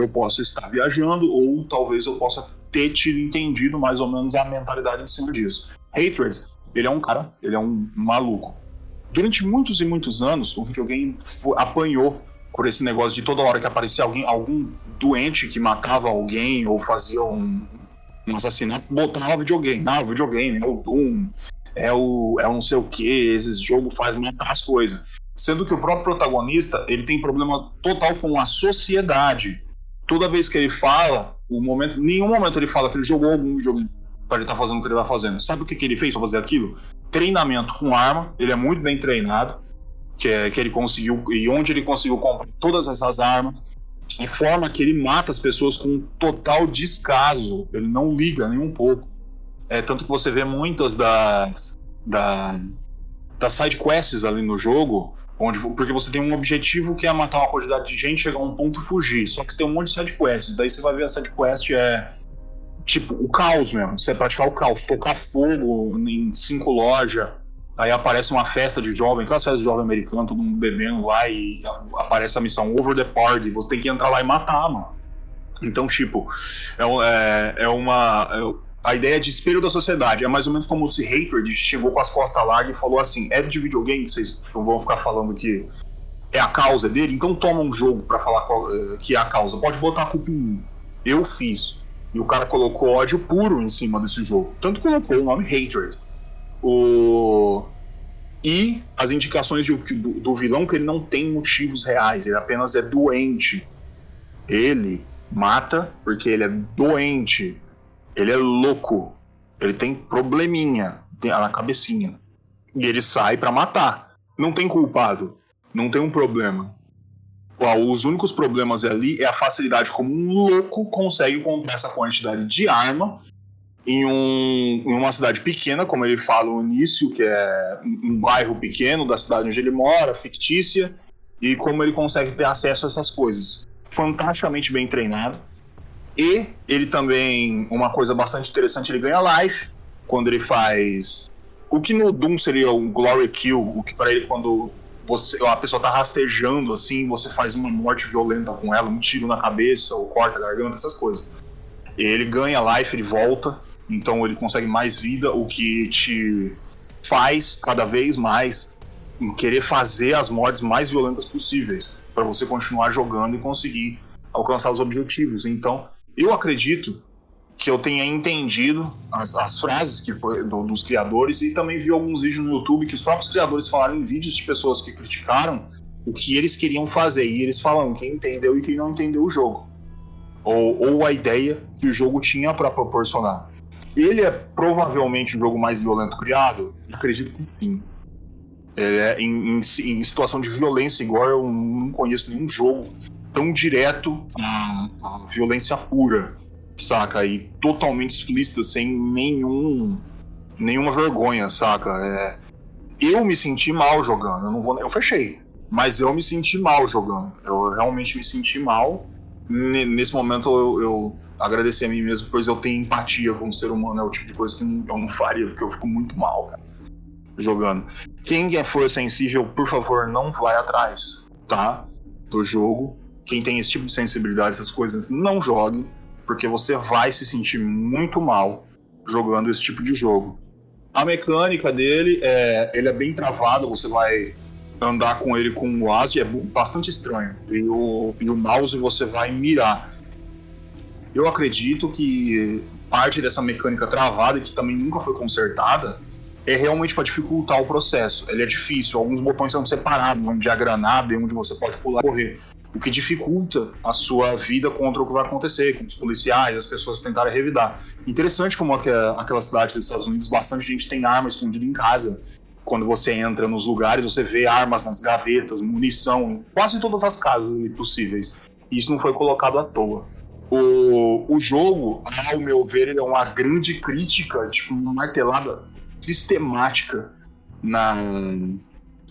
eu possa estar viajando ou talvez eu possa ter tido entendido mais ou menos a mentalidade em cima disso. Hatred ele é um cara, ele é um maluco. Durante muitos e muitos anos, o videogame apanhou por esse negócio de toda hora que aparecia alguém, algum doente que matava alguém ou fazia um, um assassinato, botava videogame. Ah, o videogame é o Doom, é o, é o não sei o que, esse jogo faz matar as coisas. Sendo que o próprio protagonista, ele tem problema total com a sociedade. Toda vez que ele fala, o momento, nenhum momento ele fala que ele jogou algum videogame para ele estar tá fazendo o que ele vai fazendo. Sabe o que, que ele fez para fazer aquilo? Treinamento com arma, ele é muito bem treinado, que, é, que ele conseguiu, e onde ele conseguiu comprar todas essas armas, de forma que ele mata as pessoas com total descaso, ele não liga nem um pouco. É, tanto que você vê muitas das, da, das side quests ali no jogo, onde, porque você tem um objetivo que é matar uma quantidade de gente, chegar a um ponto e fugir. Só que você tem um monte de side quests, daí você vai ver a side quest é tipo, o caos mesmo. Você praticar o caos, tocar fogo em cinco lojas, Aí aparece uma festa de jovem, aquelas festas de jovem americano, todo mundo bebendo lá e aparece a missão Over the Party. Você tem que entrar lá e matar, mano. Então, tipo, é, é, é uma. É, a ideia de espelho da sociedade. É mais ou menos como se Hatred chegou com as costas largas e falou assim: é de videogame, vocês vão ficar falando que é a causa dele, então toma um jogo para falar qual, eh, que é a causa. Pode botar a culpa em mim. Eu fiz. E o cara colocou ódio puro em cima desse jogo. Tanto colocou o nome Hatred. O... E as indicações de, do, do vilão que ele não tem motivos reais, ele apenas é doente. Ele mata porque ele é doente. Ele é louco. Ele tem probleminha na cabecinha. E ele sai para matar. Não tem culpado. Não tem um problema. Os únicos problemas ali é a facilidade como um louco consegue comprar essa quantidade de arma em, um, em uma cidade pequena, como ele fala no início, que é um bairro pequeno da cidade onde ele mora, fictícia, e como ele consegue ter acesso a essas coisas. Fantasticamente bem treinado. E ele também, uma coisa bastante interessante, ele ganha life quando ele faz. O que no Doom seria um Glory Kill, o que para ele quando você, a pessoa tá rastejando assim, você faz uma morte violenta com ela, um tiro na cabeça, ou corta a garganta, essas coisas. Ele ganha life, ele volta, então ele consegue mais vida, o que te faz cada vez mais querer fazer as mortes mais violentas possíveis, para você continuar jogando e conseguir alcançar os objetivos. Então, eu acredito que eu tenha entendido as, as frases que foi do, dos criadores e também vi alguns vídeos no YouTube que os próprios criadores falaram em vídeos de pessoas que criticaram o que eles queriam fazer e eles falam quem entendeu e quem não entendeu o jogo ou, ou a ideia que o jogo tinha para proporcionar. Ele é provavelmente o jogo mais violento criado? Acredito que sim. É em, em, em situação de violência, igual eu não conheço nenhum jogo tão direto à violência pura saca? E totalmente explícita, sem nenhum nenhuma vergonha, saca? É, eu me senti mal jogando, eu não vou, eu fechei, mas eu me senti mal jogando. Eu realmente me senti mal. nesse momento eu, eu agradeci a mim mesmo, pois eu tenho empatia com o ser humano, é o tipo de coisa que eu não faria, porque eu fico muito mal, cara, jogando. Quem é for sensível, por favor, não vai atrás, tá? Do jogo. Quem tem esse tipo de sensibilidade, essas coisas, não jogue porque você vai se sentir muito mal jogando esse tipo de jogo. A mecânica dele é, ele é bem travado, você vai andar com ele com o ASI, é bastante estranho. E o, e o mouse você vai mirar. Eu acredito que parte dessa mecânica travada, que também nunca foi consertada, é realmente para dificultar o processo. Ele é difícil, alguns botões são separados, onde há granada e onde você pode pular e correr o que dificulta a sua vida contra o que vai acontecer, com os policiais, as pessoas tentarem revidar. Interessante como aquela cidade dos Estados Unidos, bastante gente tem arma escondida em casa. Quando você entra nos lugares, você vê armas nas gavetas, munição, em quase todas as casas possíveis. E isso não foi colocado à toa. O, o jogo, ao meu ver, é uma grande crítica, tipo, uma martelada sistemática na,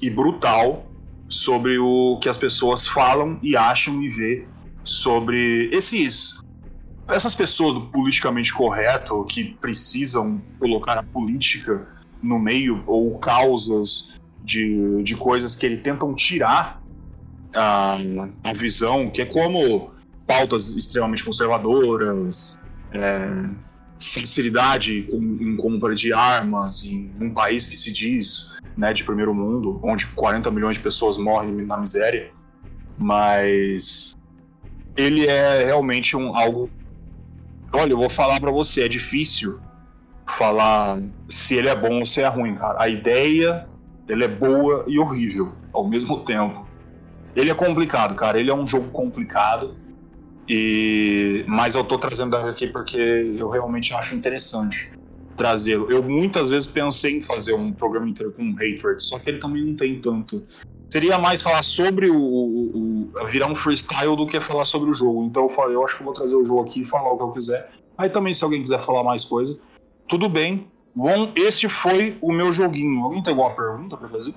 e brutal sobre o que as pessoas falam e acham e vê sobre esses essas pessoas do politicamente correto que precisam colocar a política no meio ou causas de, de coisas que ele tentam tirar a, a visão, que é como pautas extremamente conservadoras, é, facilidade em compra de armas em um país que se diz né, de primeiro mundo, onde 40 milhões de pessoas morrem na miséria, mas ele é realmente um algo. Olha, eu vou falar para você, é difícil falar se ele é bom ou se é ruim, cara. A ideia, ele é boa e horrível ao mesmo tempo. Ele é complicado, cara. Ele é um jogo complicado. E mas eu tô trazendo aqui porque eu realmente acho interessante trazê-lo. Eu muitas vezes pensei em fazer um programa inteiro com Hatred, só que ele também não tem tanto. Seria mais falar sobre o, o, o, virar um freestyle do que falar sobre o jogo. Então eu falei, eu acho que eu vou trazer o jogo aqui e falar o que eu quiser. Aí também, se alguém quiser falar mais coisa, tudo bem. Bom, esse foi o meu joguinho. Alguém tem alguma pergunta para fazer?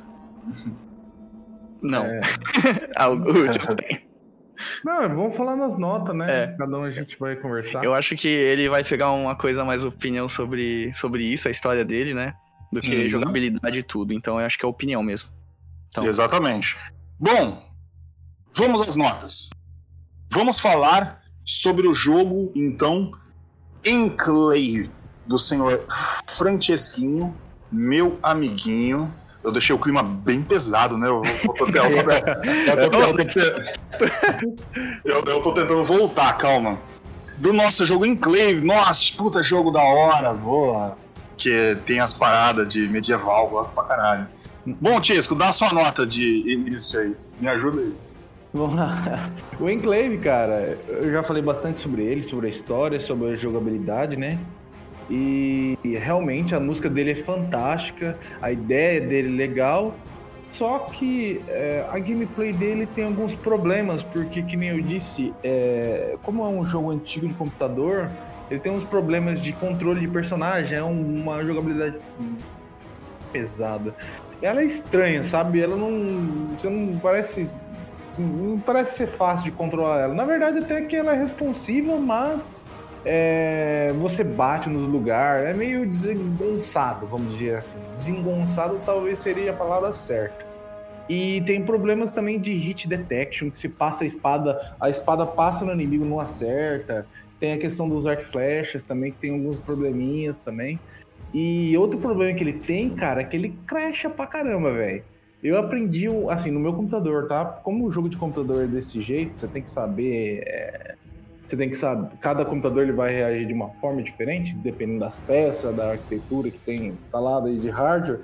Não. É. Algo eu tenho. Não, vamos falar nas notas, né? É. Cada um a gente vai conversar. Eu acho que ele vai pegar uma coisa mais opinião sobre, sobre isso, a história dele, né? do que Uhum. jogabilidade e tudo. Então eu acho que é opinião mesmo. Então. Exatamente. Bom, vamos às notas. Vamos falar sobre o jogo, então, Enclave, do senhor Francesquinho, meu amiguinho. Eu deixei o clima bem pesado, né? Eu tô- eu- eu tô tentando voltar, calma. Do nosso jogo Enclave, nossa, puta jogo da hora, boa. Que tem as paradas de medieval, gosto pra caralho. Bom, Tisco, dá a sua nota de início aí. Me ajuda aí. Vamos lá. O Enclave, cara, eu já falei bastante sobre ele, sobre a história, sobre a jogabilidade, né? E, e realmente a música dele é fantástica, a ideia dele é legal, só que é, a gameplay dele tem alguns problemas, porque, que nem eu disse, é, como é um jogo antigo de computador, ele tem uns problemas de controle de personagem, é um- uma jogabilidade pesada. Ela é estranha, sabe? Ela não. Você não parece. Não parece ser fácil de controlar ela. Na verdade, até que ela é responsiva, mas é, você bate nos lugares. É meio desengonçado, vamos dizer assim. Desengonçado talvez seria a palavra certa. E tem problemas também de hit detection, que se passa a espada, a espada passa no inimigo, não acerta. Tem a questão dos arc flechas também, que tem alguns probleminhas também. E outro problema que ele tem, cara, é que ele crasha pra caramba, velho. Eu aprendi, assim, no meu computador, tá? Como o jogo de computador é desse jeito, você tem que saber. é, Você tem que saber. Cada computador ele vai reagir de uma forma diferente, dependendo das peças, da arquitetura que tem instalada aí de hardware.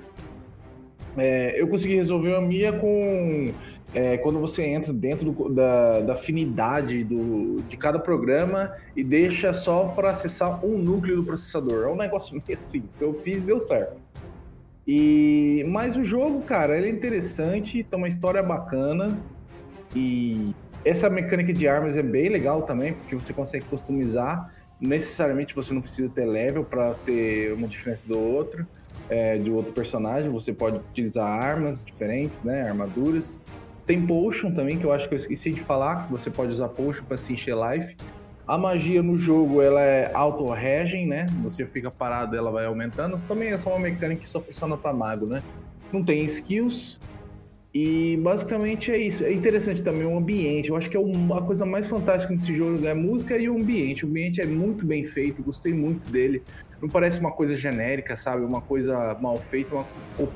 É, eu consegui resolver a minha com. é, quando você entra dentro do- da, da afinidade do, de cada programa e deixa só para acessar um núcleo do processador. É um negócio meio assim. que Eu fiz e deu certo. E mas o jogo, cara, ele é interessante, tem uma história bacana e essa mecânica de armas é bem legal também, porque você consegue customizar. Necessariamente você não precisa ter level para ter uma diferença do outro, é, de outro personagem. Você pode utilizar armas diferentes, né, armaduras. Tem potion também, que eu acho que eu esqueci de falar, que você pode usar potion para se encher life. A magia no jogo ela é auto-regen, né? Você fica parado, ela vai aumentando. Também é só uma mecânica que só funciona para mago, né? Não tem skills. E basicamente é isso. É interessante também o ambiente. Eu acho que é uma coisa mais fantástica nesse jogo é a música e o ambiente. O ambiente é muito bem feito, gostei muito dele. Não parece uma coisa genérica, sabe? Uma coisa mal feita, uma,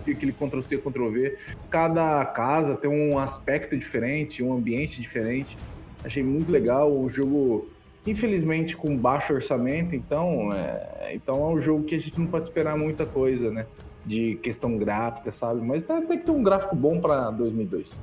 aquele Ctrl-C, Ctrl-V. Cada casa tem um aspecto diferente, um ambiente diferente. Achei muito legal. O jogo infelizmente com baixo orçamento, então é, então é um jogo que a gente não pode esperar muita coisa, né? De questão gráfica, sabe? Mas tem que ter um gráfico bom para 2002.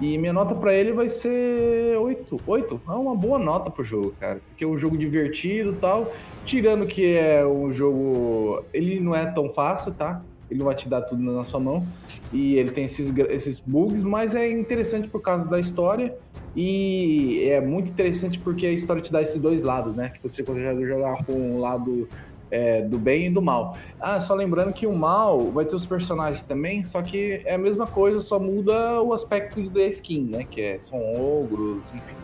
E minha nota para ele vai ser 8. 8 é uma boa nota pro jogo, cara. Porque é um jogo divertido tal. Tirando que é um jogo. Ele não é tão fácil, tá? Ele não vai te dar tudo na sua mão. E ele tem esses, esses bugs, mas é interessante por causa da história. E é muito interessante porque a história te dá esses dois lados, né? Que você consegue jogar com um lado é, do bem e do mal. Ah, só lembrando que o mal vai ter os personagens também, só que é a mesma coisa, só muda o aspecto da skin, né? Que é, são ogros, enfim.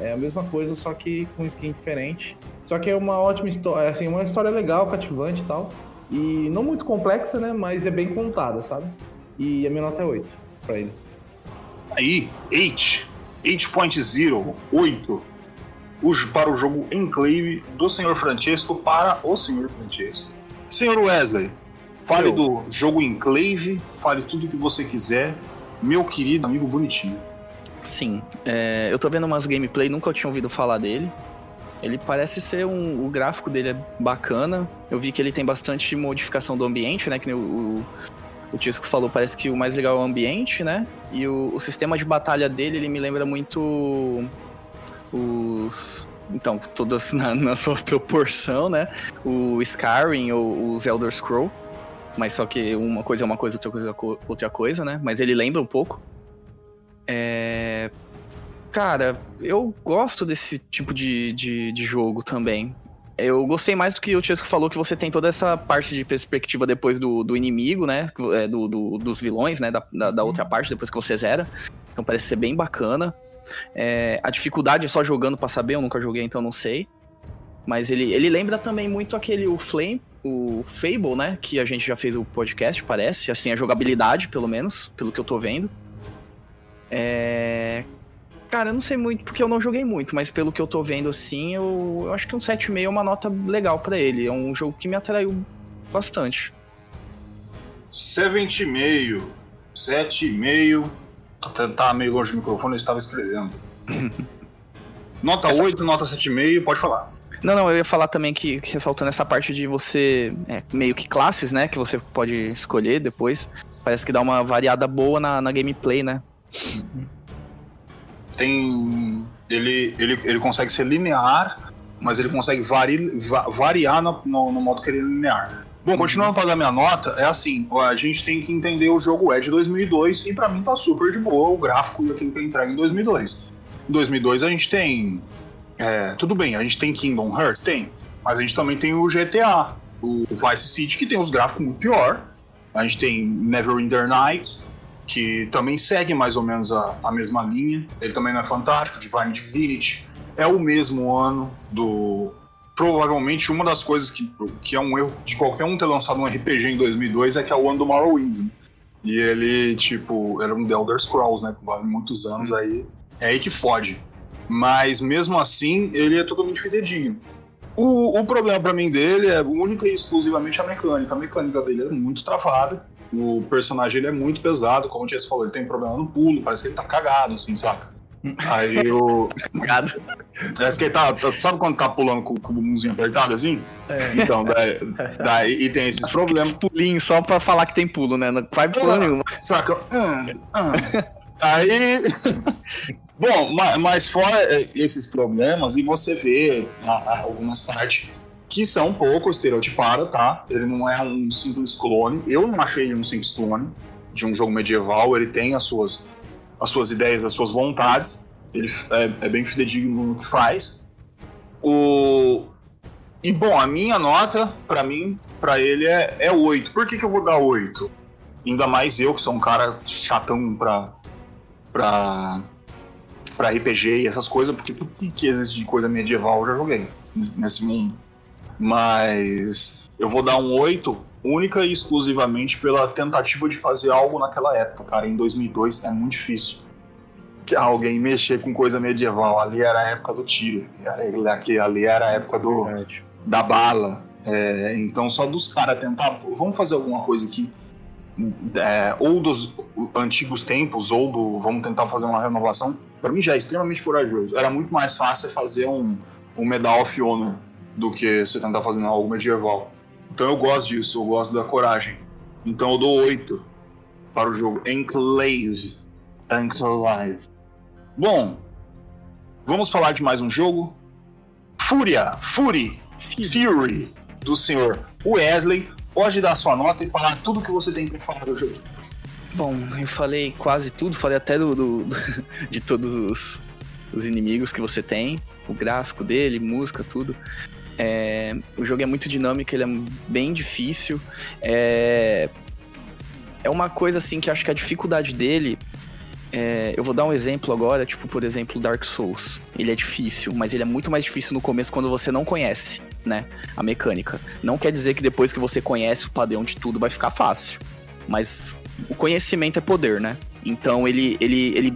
É a mesma coisa, só que com skin diferente. Só que é uma ótima história, assim, uma história legal, cativante e tal. E não muito complexa, né? Mas é bem contada, sabe? E a minha nota é 8 pra ele. Aí, 8. 8.0, 8. O- Para o jogo Enclave do Senhor Francesco para o Senhor Francesco. Senhor Wesley, fale Eu. do jogo Enclave, fale tudo o que você quiser. Meu querido amigo bonitinho. Sim, é, eu tô vendo umas gameplay, nunca tinha ouvido falar dele. Ele parece ser um. O gráfico dele é bacana. Eu vi que ele tem bastante modificação do ambiente, né? Que nem o, o, o Tisco falou, parece que o mais legal é o ambiente, né? E o, o sistema de batalha dele, ele me lembra muito os. Então, todas na, na sua proporção, né? O Skyrim ou os Elder Scroll. Mas só que uma coisa é uma coisa, outra coisa é outra coisa, né? Mas ele lembra um pouco. É... Cara, eu gosto desse tipo de, de, de jogo também. Eu gostei mais do que o Chesco falou, que você tem toda essa parte de perspectiva depois do, do inimigo, né? É, Do, do- dos vilões, né? Da, da, da outra parte, depois que você zera. Então parece ser bem bacana. É, a dificuldade é só jogando pra saber, eu nunca joguei, então não sei. Mas ele, ele lembra também muito aquele o Flame, o Fable, né? Que a gente já fez o podcast, parece. Assim, a jogabilidade, pelo menos, pelo que eu tô vendo. É. Cara, eu não sei muito porque eu não joguei muito, mas pelo que eu tô vendo assim, eu, eu acho que um 7,5 é uma nota legal para ele. É um jogo que me atraiu bastante. 7,5. 7,5. Tá, meio longe do microfone, eu estava escrevendo. nota Essa... 8, nota 7,5, pode falar. Não, não, eu ia falar também que, que ressaltando essa parte de você, é, meio que classes, né, que você pode escolher depois, parece que dá uma variada boa na, na gameplay, né? Tem. Ele, ele, ele consegue ser linear, mas ele consegue vari, va, variar no, no, no, modo que ele é linear. Bom, continuando para dar minha nota, é assim: a gente tem que entender o jogo é de 2002 e para mim tá super de boa o gráfico e aquilo que ele entrega em 2002. Em 2002 a gente tem é, tudo bem, a gente tem Kingdom Hearts? Tem. Mas a gente também tem o GTA, o Vice City, que tem os gráficos muito pior. A gente tem Neverwinter Nights, que também segue mais ou menos a, a mesma linha. Ele também não é fantástico, Divine Divinity. É o mesmo ano do. Provavelmente uma das coisas que, que é um erro de qualquer um ter lançado um RPG em 2002 é que é o ano do Morrowind. Né? E ele, tipo, era um The Elder Scrolls, né? Com muitos anos aí. É aí que fode mas mesmo assim ele é totalmente fidedigno. O, o problema para mim dele é única e exclusivamente a mecânica. A mecânica dele é muito travada. O personagem ele é muito pesado, como o Jess falou, ele tem problema no pulo, parece que ele tá cagado, assim, saca? Aí o. Cagado. Parece que ele tá, tá. Sabe quando tá pulando com, com o bumbumzinho apertado assim? É. Então, daí, daí. E tem esses problemas. Pulinho só pra falar que tem pulo, né? Não vai pulo ah, nenhum. Saca? Ah, ah. Aí. Bom, mas fora é, esses problemas, e você vê algumas partes que são um pouco estereotipadas, tá? Ele não é um simples clone. Eu não achei ele um simples clone de um jogo medieval. Ele tem as suas, as suas ideias, as suas vontades. Ele é, é bem fidedigno no que faz. O... E bom, a minha nota, para mim, para ele é, é 8. Por que, que eu vou dar 8? Ainda mais eu, que sou um cara chatão pra, pra para RPG e essas coisas, porque tudo que existe de coisa medieval eu já joguei nesse mundo. Mas eu vou dar um 8 única e exclusivamente pela tentativa de fazer algo naquela época, cara. Em 2002 é muito difícil que alguém mexer com coisa medieval. Ali era a época do tiro, ali era a época do, da bala. É, então só dos caras tentar, vamos fazer alguma coisa aqui é, ou dos antigos tempos, ou do vamos tentar fazer uma renovação, para mim já é extremamente corajoso. Era muito mais fácil fazer um, um Medal of Honor do que você tentar fazer algo medieval. Então eu gosto disso, eu gosto da coragem. Então eu dou 8 para o jogo Enclave. Enclave. Bom, vamos falar de mais um jogo. Fúria, Fury, Fury, do senhor Wesley pode dar sua nota e falar tudo que você tem para falar do jogo. Bom, eu falei quase tudo, falei até do, do de todos os, os, inimigos que você tem, o gráfico dele, música, tudo. É, o jogo é muito dinâmico, ele é bem difícil. É, é uma coisa assim que acho que a dificuldade dele. É, eu vou dar um exemplo agora, tipo, por exemplo, Dark Souls. Ele é difícil, mas ele é muito mais difícil no começo quando você não conhece né? A mecânica. Não quer dizer que depois que você conhece o padrão de tudo vai ficar fácil. Mas o conhecimento é poder, né? Então ele, ele, ele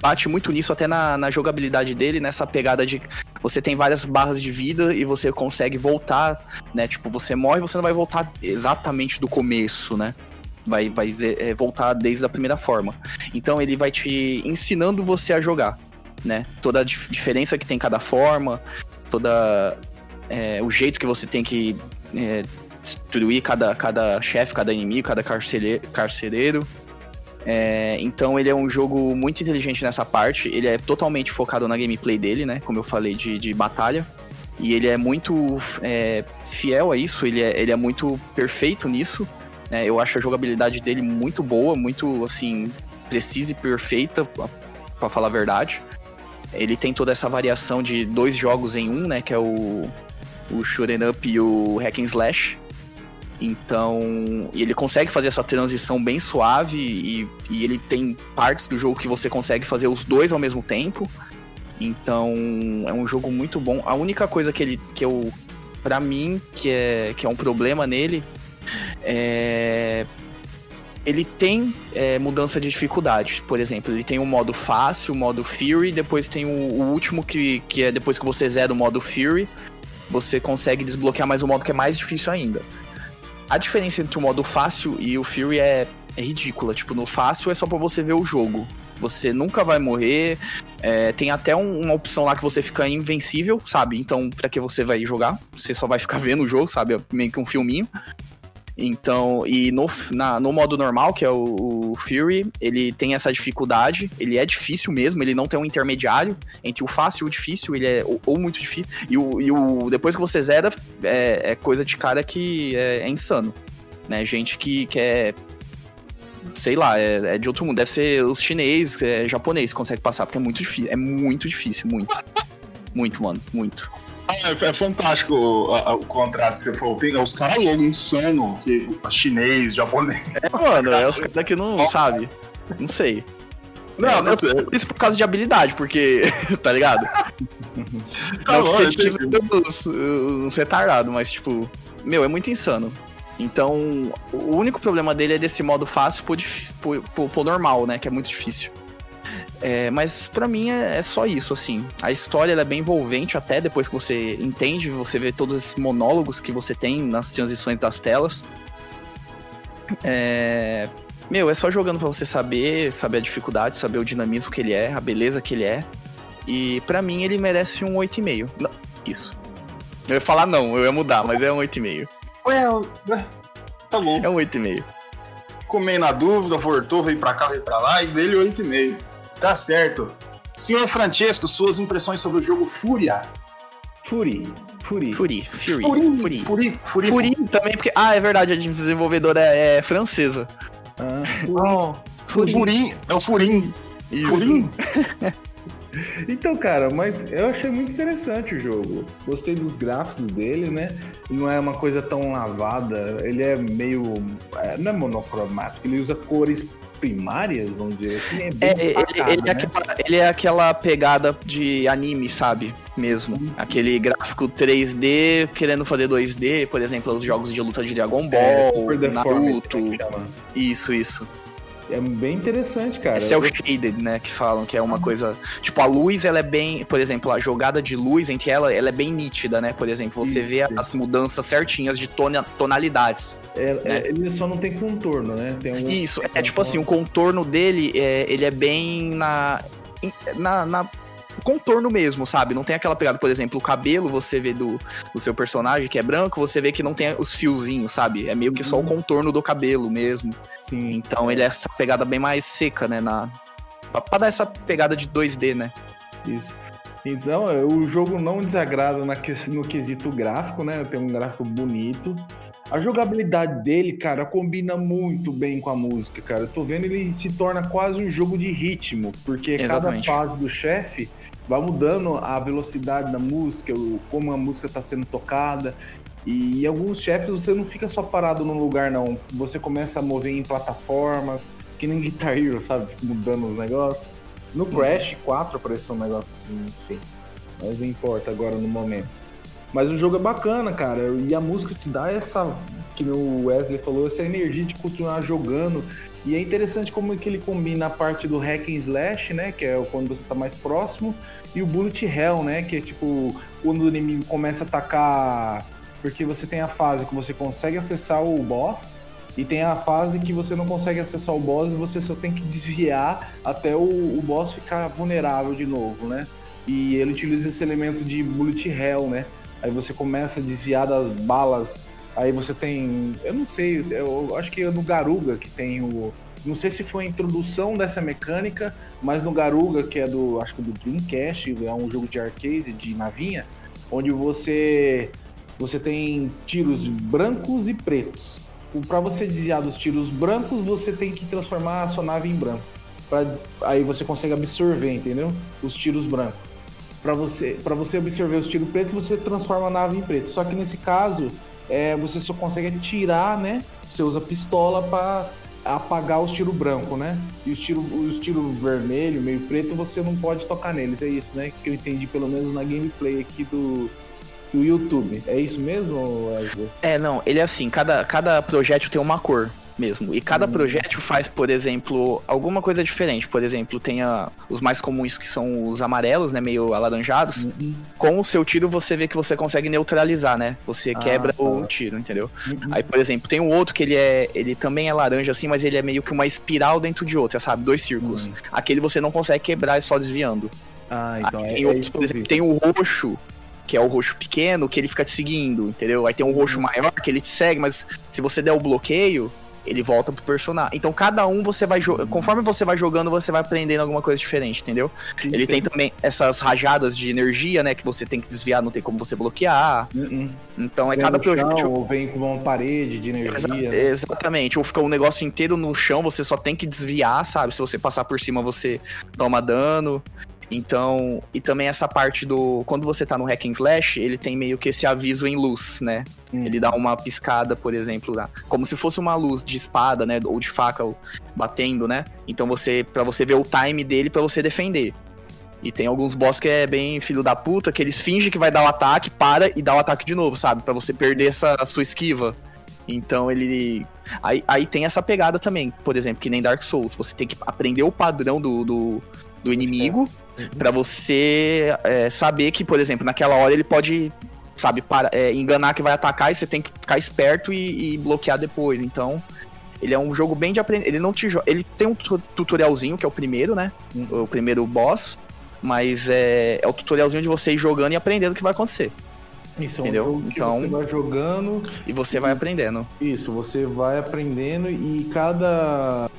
bate muito nisso até na, na jogabilidade dele, nessa pegada de você tem várias barras de vida e você consegue voltar, né? Tipo, você morre você não vai voltar exatamente do começo, né? Vai, vai é, voltar desde a primeira forma. Então ele vai te ensinando você a jogar, né? Toda a dif diferença que tem cada forma, toda é, o jeito que você tem que é, destruir cada, cada chefe, cada inimigo, cada carcereiro. carcereiro. É, então ele é um jogo muito inteligente nessa parte. Ele é totalmente focado na gameplay dele, né? Como eu falei, de, de batalha. E ele é muito é, fiel a isso, ele é, ele é muito perfeito nisso. Né? Eu acho a jogabilidade dele muito boa, muito assim, precisa e perfeita, para falar a verdade. Ele tem toda essa variação de dois jogos em um, né? Que é o o Shoot'em Up e o Hack and Slash. Então, ele consegue fazer essa transição bem suave e, e, ele tem partes do jogo que você consegue fazer os dois ao mesmo tempo. Então, é um jogo muito bom. A única coisa que ele que eu para mim que é que é um problema nele é ele tem é, mudança de dificuldade. Por exemplo, ele tem o modo fácil, o modo Fury, depois tem o, o, último que, que é depois que você zera o modo Fury, você consegue desbloquear mais um modo que é mais difícil ainda. A diferença entre o modo fácil e o Fury é, é ridícula. Tipo, no fácil é só para você ver o jogo. Você nunca vai morrer. É, tem até um, uma opção lá que você fica invencível, sabe? Então, pra que você vai jogar? Você só vai ficar vendo o jogo, sabe? É meio que um filminho. Então, e no, na, no modo normal, que é o, o, Fury, ele tem essa dificuldade, ele é difícil mesmo, ele não tem um intermediário entre o fácil e o difícil, ele é ou, ou muito difícil. E o, e o depois que você zera, é, é coisa de cara que é, é, insano. Né? Gente que quer. É, sei lá, é, é, de outro mundo. Deve ser os chinês, é, japonês que consegue passar, porque é muito difícil. É muito difícil, muito. Muito, mano, muito. Ah, é, é, fantástico o, a, o contrato que você falou. Tem os caras loucos, insano, que, chinês, japonês. É, mano, é os caras que não, sabe? Não sei. Não, é, não, não isso por causa de habilidade, porque. tá ligado? Tá não, porque, tipo, uns, uns retardados, mas, tipo. Meu, é muito insano. Então, o único problema dele é desse modo fácil pro, pro, pro, pro normal, né? Que é muito difícil. É, mas para mim é, é, só isso, assim. A história é bem envolvente até depois que você entende, você vê todos esses monólogos que você tem nas transições das telas. É... Meu, é só jogando para você saber, saber a dificuldade, saber o dinamismo que ele é, a beleza que ele é. E para mim ele merece um 8,5. Não, isso. Eu ia falar não, eu ia mudar, mas é um 8,5. Ué, tá bom. É um 8,5. Comei na dúvida, voltou, veio pra cá, veio pra lá, e dele 8,5. Tá certo. Senhor Francesco, suas impressões sobre o jogo Fúria. Fury. Fury. Fury. Fury. Fury. Fury. Fury. Fury. Fury também, porque. Ah, é verdade, a desenvolvedora é, é francesa. Ah, oh, Furim. É o Furim. Furim? Então, cara, mas eu achei muito interessante o jogo. Gostei dos gráficos dele, né? Não é uma coisa tão lavada. Ele é meio. É, não é monocromático, ele usa cores primárias, vamos dizer assim, é bem é, ele, ele, é né? aquela, ele, é aquela, pegada de anime, sabe? Mesmo. Uhum. Aquele gráfico 3D querendo fazer 2D, por exemplo, os jogos de luta de Dragon é, Ball, é, Naruto. Isso, isso. É bem interessante, cara. Esse é o shaded, né, que falam, que é uma coisa... Tipo, a luz, ela é bem... Por exemplo, a jogada de luz entre ela, ela é bem nítida, né? Por exemplo, você Isso. vê as mudanças certinhas de tonalidades. É, né? é, ele só não tem contorno, né? Um... Isso, é tipo assim, o contorno dele, é, ele é bem na... na, na contorno mesmo, sabe? Não tem aquela pegada, por exemplo, o cabelo você vê do, do seu personagem que é branco, você vê que não tem os fiozinhos, sabe? É meio que só o uhum. contorno do cabelo mesmo. Sim. Então ele é essa pegada bem mais seca, né? Na, pra, pra dar essa pegada de 2D, né? Isso. Então, é, o jogo não desagrada na, no quesito gráfico, né? Tem um gráfico bonito. A jogabilidade dele, cara, combina muito bem com a música, cara. Eu tô vendo ele se torna quase um jogo de ritmo, porque Exatamente. cada fase do chefe vai mudando a velocidade da música, como a música está sendo tocada. E alguns chefes você não fica só parado num lugar, não. Você começa a mover em plataformas, que nem Guitar Hero, sabe? Mudando os negócios. No Crash 4 apareceu um negócio assim, enfim. Mas não importa agora no momento. Mas o jogo é bacana, cara. E a música te dá essa, que o Wesley falou, essa energia de continuar jogando. E é interessante como que ele combina a parte do hack and slash, né, que é quando você tá mais próximo, e o bullet hell, né, que é tipo quando o inimigo começa a atacar, porque você tem a fase que você consegue acessar o boss e tem a fase que você não consegue acessar o boss e você só tem que desviar até o, o boss ficar vulnerável de novo, né? E ele utiliza esse elemento de bullet hell, né? Aí você começa a desviar das balas Aí você tem, eu não sei, eu acho que é no Garuga que tem o, não sei se foi a introdução dessa mecânica, mas no Garuga, que é do, acho que do Dreamcast, é um jogo de arcade de navinha, onde você você tem tiros brancos e pretos. Para você desviar dos tiros brancos, você tem que transformar a sua nave em branco. Pra, aí você consegue absorver, entendeu? Os tiros brancos. Para você, você absorver os tiros pretos, você transforma a nave em preto. Só que nesse caso, é, você só consegue atirar, né? Você usa pistola para apagar os tiros branco, né? E os tiros os tiro vermelho, meio preto, você não pode tocar neles. É isso, né? Que eu entendi pelo menos na gameplay aqui do, do YouTube. É isso mesmo, Wesley? É, não, ele é assim, cada, cada projétil tem uma cor mesmo. E cada hum. projétil faz, por exemplo, alguma coisa diferente. Por exemplo, tem a, os mais comuns que são os amarelos, né? Meio alaranjados. Uhum. Com o seu tiro, você vê que você consegue neutralizar, né? Você ah, quebra tá. o tiro, entendeu? Uhum. Aí, por exemplo, tem um outro que ele é. Ele também é laranja, assim, mas ele é meio que uma espiral dentro de outra, sabe? Dois círculos. Uhum. Aquele você não consegue quebrar só desviando. Ah, então Aí, é, tem outros, por exemplo, tem o roxo, que é o roxo pequeno, que ele fica te seguindo, entendeu? Aí tem um roxo maior que ele te segue, mas se você der o bloqueio, ele volta pro personagem. Então cada um você vai conforme você vai jogando, você vai aprendendo alguma coisa diferente, entendeu? Sim, ele tem também essas rajadas de energia, né, que você tem que desviar, não tem como você bloquear. Uh-uh. Então é vem cada projeto ou vem com uma parede de energia. Exa né? Exatamente, ou fica um negócio inteiro no chão, você só tem que desviar, sabe? Se você passar por cima, você toma dano. Então, e também essa parte do. Quando você tá no hack and slash, ele tem meio que esse aviso em luz, né? Hum. Ele dá uma piscada, por exemplo, lá, como se fosse uma luz de espada, né? Ou de faca batendo, né? Então você. para você ver o time dele para você defender. E tem alguns boss que é bem filho da puta, que eles fingem que vai dar o ataque, para e dá o ataque de novo, sabe? para você perder essa sua esquiva. Então ele. Aí, aí tem essa pegada também, por exemplo, que nem Dark Souls. Você tem que aprender o padrão do, do, do inimigo uhum. para você é, saber que, por exemplo, naquela hora ele pode, sabe, para, é, enganar que vai atacar e você tem que ficar esperto e, e, bloquear depois. Então, ele é um jogo bem de aprender. Ele não te Ele tem um tutorialzinho, que é o primeiro, né? O primeiro boss. Mas é, é o tutorialzinho de você ir jogando e aprendendo o que vai acontecer. Isso, entendeu? É um então você vai jogando e você vai aprendendo. Isso, você vai aprendendo e cada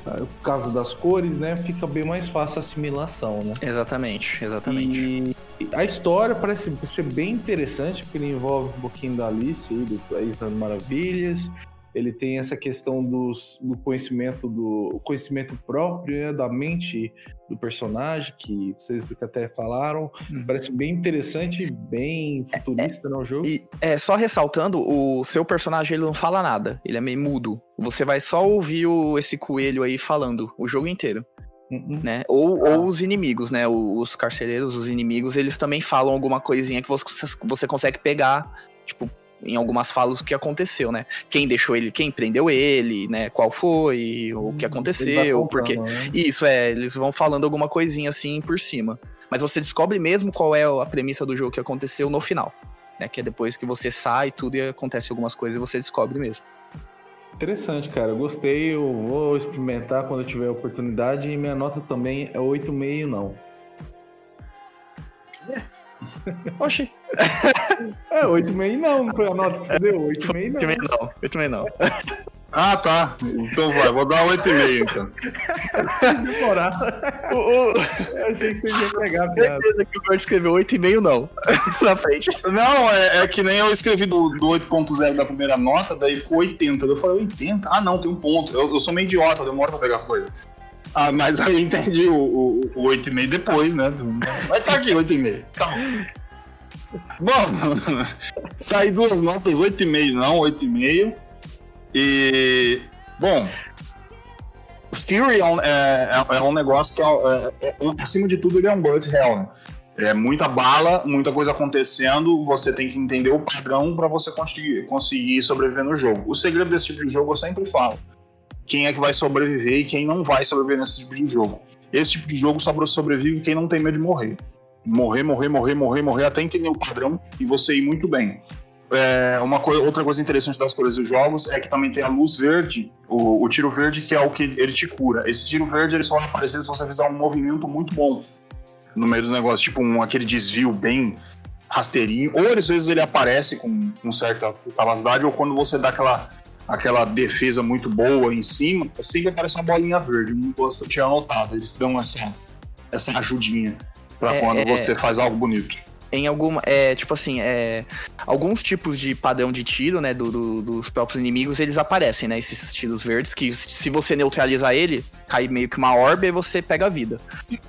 caso das cores, né, fica bem mais fácil a assimilação, né? Exatamente, exatamente. E a história parece ser bem interessante porque ele envolve um pouquinho da Alice aí, do País das Maravilhas ele tem essa questão dos, do conhecimento do conhecimento próprio né, da mente do personagem que vocês até falaram uhum. parece bem interessante bem futurista é, no né, jogo e é só ressaltando o seu personagem ele não fala nada ele é meio mudo você vai só ouvir o, esse coelho aí falando o jogo inteiro Uhum. Né? Ou, ah. ou os inimigos, né? Os carcereiros, os inimigos, eles também falam alguma coisinha que você, você consegue pegar, tipo, em algumas falas o que aconteceu, né? Quem deixou ele, quem prendeu ele, né? Qual foi, o que hum, aconteceu, porque né? isso é, eles vão falando alguma coisinha assim por cima. Mas você descobre mesmo qual é a premissa do jogo que aconteceu no final, né? Que é depois que você sai tudo e acontece algumas coisas e você descobre mesmo. Interessante, cara. Gostei. Eu vou experimentar quando eu tiver oportunidade. E minha nota também é 8,5 não. É. Oxi. É, 8,5 não, não foi a nota que você deu? 8,5 não. 8,5 não, 8,5 não. Ah, tá. Então vai, vou dar 8,5 então. Demorar. Eu achei que você ia pegar a piada. certeza que o Gord escreveu 8,5 não. Na frente. Não, é, é, que nem eu escrevi do, do 8.0 da primeira nota, daí ficou 80. Eu falei, 80? Ah, não, tem um ponto. Eu, eu sou meio idiota, eu demoro pra pegar as coisas. Ah, mas aí eu entendi o, o, o 8,5 depois, né? Vai tá aqui, 8,5. Tá. Bom, tá aí duas notas, 8,5 não, 8,5. E. Bom. Fury é um, é, é, é um negócio que, é, é, é, acima de tudo, ele é um bullet hell, né? É muita bala, muita coisa acontecendo, você tem que entender o padrão para você conseguir, conseguir sobreviver no jogo. O segredo desse tipo de jogo eu sempre falo quem é que vai sobreviver e quem não vai sobreviver nesse tipo de jogo. Esse tipo de jogo só sobrevive quem não tem medo de morrer. Morrer, morrer, morrer, morrer, morrer, até entender o padrão e você ir muito bem. É, uma coisa, outra coisa interessante das cores dos jogos é que também tem a luz verde, o, o, tiro verde, que é o que ele te cura. Esse tiro verde ele só vai aparecer se você fizer um movimento muito bom no meio dos negócios, tipo um, aquele desvio bem rasteirinho, ou às vezes ele aparece com, com certa capacidade, ou quando você dá aquela aquela defesa muito boa em cima, sempre aparece uma bolinha verde. Não gosto de tinha anotado. Eles dão essa, essa ajudinha para é, quando é, você faz algo bonito. Em alguma. É, tipo assim, é, alguns tipos de padrão de tiro, né? Do, do, dos próprios inimigos, eles aparecem, né? Esses tiros verdes, que se você neutralizar ele, cai meio que uma orbe e você pega a vida.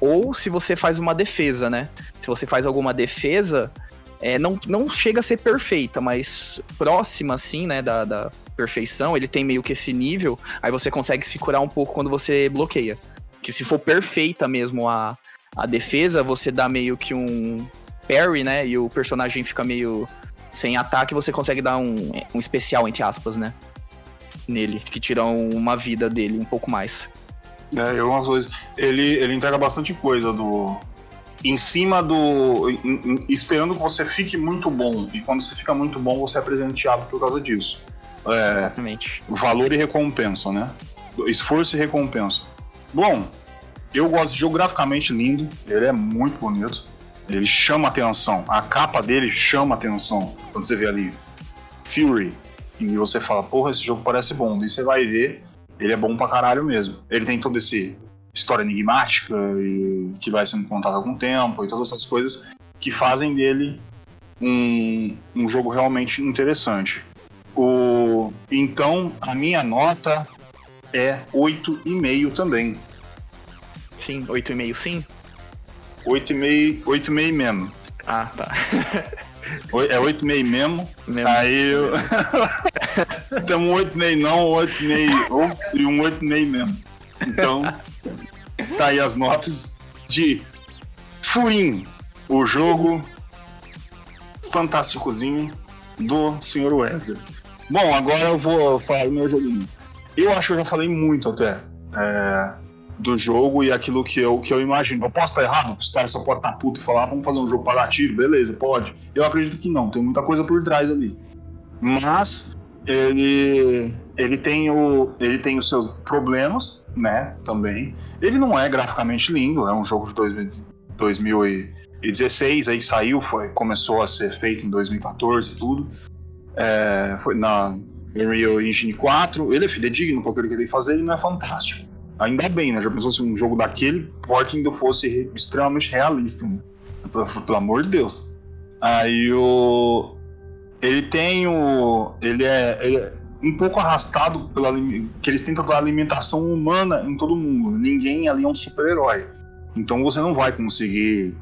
Ou se você faz uma defesa, né? Se você faz alguma defesa, é, não, não chega a ser perfeita, mas próxima, assim, né, da, da, perfeição, ele tem meio que esse nível, aí você consegue se curar um pouco quando você bloqueia. Que se for perfeita mesmo a, a defesa, você dá meio que um parry, né? E o personagem fica meio sem ataque, você consegue dar um, um especial, entre aspas, né? Nele, que tira uma vida dele um pouco mais. É, eu umas coisas. Ele, ele entrega bastante coisa do. Em cima do. em- em- esperando que você fique muito bom. E quando você fica muito bom, você é presenteado por causa disso. É, Exatamente. valor e recompensa, né? Esforço e recompensa. Bom, eu gosto geograficamente lindo, ele é muito bonito, ele chama atenção, a capa dele chama atenção quando você vê ali Fury e você fala, porra, esse jogo parece bom, e você vai ver, ele é bom pra caralho mesmo. Ele tem toda esse história enigmática e que vai sendo contada com o tempo e todas essas coisas que fazem dele um, um jogo realmente interessante. O, então, a minha nota é 8,5 também. Sim, 8,5 sim? 8,5 8,5 mesmo. Ah, tá. É 8,5 mesmo. Mesmo. Aí eu. Tem um 8,5 não, um 8,5 ou- e um 8,5 mesmo. Então, tá aí as notas de Furim, o jogo fantásticozinho do Sr. Wesley. Bom, agora eu vou falar do meu joguinho. Eu acho que eu já falei muito até é, do jogo e aquilo que eu, que eu imagino. Eu posso estar errado? Os caras só podem estar puto e falar, "Ah, vamos fazer um jogo pagativo, beleza, pode. Eu acredito que não, tem muita coisa por trás ali. Mas ele, ele, tem, o, ele tem os seus problemas, né, também. Ele não é graficamente lindo, é um jogo de 2000 2016, aí saiu, foi, começou a ser feito em 2014 e tudo. É, foi na Unreal Engine 4. Ele é fidedigno para aquilo que ele tem que fazer, ele não é fantástico. Ainda bem, né? Já pensou se um jogo daquele porte ainda fosse re- extremamente realista, né? Pelo, amor de Deus. Aí o. Ele tem o. Ele é, ele é um pouco arrastado pela. que eles tentam dar alimentação humana em todo mundo. Ninguém ali é um super-herói. Então você não vai conseguir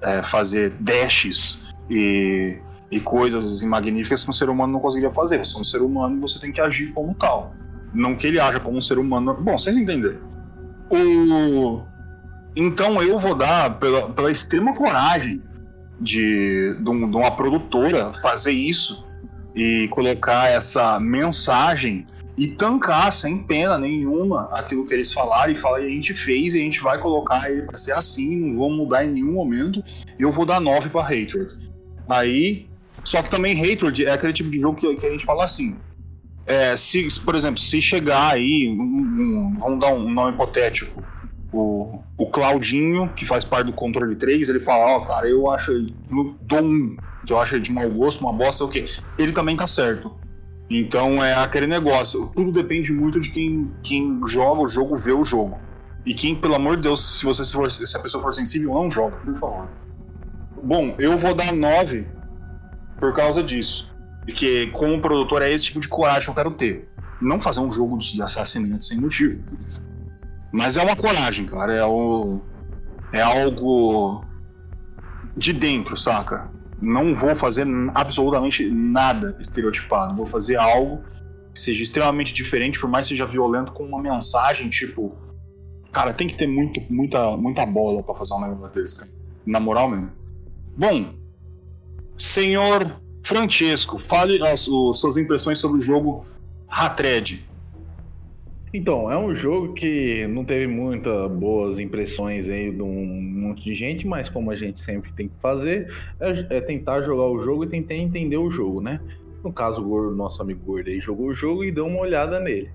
é, fazer dashes e, e coisas magníficas que um ser humano não conseguiria fazer. Você é um ser humano e você tem que agir como tal. Não que ele haja como um ser humano. Bom, vocês entenderam. O... Então eu vou dar, pela, pela extrema coragem de, de, um- de uma produtora fazer isso e colocar essa mensagem e tancar sem pena nenhuma aquilo que eles falaram e falar, e a gente fez e a gente vai colocar ele para ser assim, não vou mudar em nenhum momento. Eu vou dar 9 para Hatred. Aí, só que também Hatred é aquele tipo de jogo que, que a gente fala assim. É, se, por exemplo, se chegar aí, um- um- vamos dar um nome hipotético, o, o Claudinho, que faz parte do controle 3, ele fala, ó, cara, eu acho ele, dou um, que eu acho ele de mau gosto, uma bosta, o quê? Ele também tá certo. Então é aquele negócio, tudo depende muito de quem, quem joga o jogo, vê o jogo. E quem, pelo amor de Deus, se você for- se a pessoa for sensível, não joga, por favor. Bom, eu vou dar 9 por causa disso. Porque como produtor é esse tipo de coragem que eu quero ter. Não fazer um jogo de assassinato sem motivo. Mas é uma coragem, cara. É, o... é algo de dentro, saca? Não vou fazer absolutamente nada estereotipado. Vou fazer algo que seja extremamente diferente, por mais que seja violento, com uma mensagem tipo. Cara, tem que ter muito, muita, muita bola pra fazer um negócio desse, cara. Na moral mesmo. Bom, senhor Francesco, fale as o- suas impressões sobre o jogo Hatred. Então, é um jogo que não teve muitas boas impressões aí de um monte de gente, mas como a gente sempre tem que fazer, é, é tentar jogar o jogo e tentar entender o jogo, né? No caso, o Gordo, nosso amigo Gordo aí jogou o jogo e deu uma olhada nele.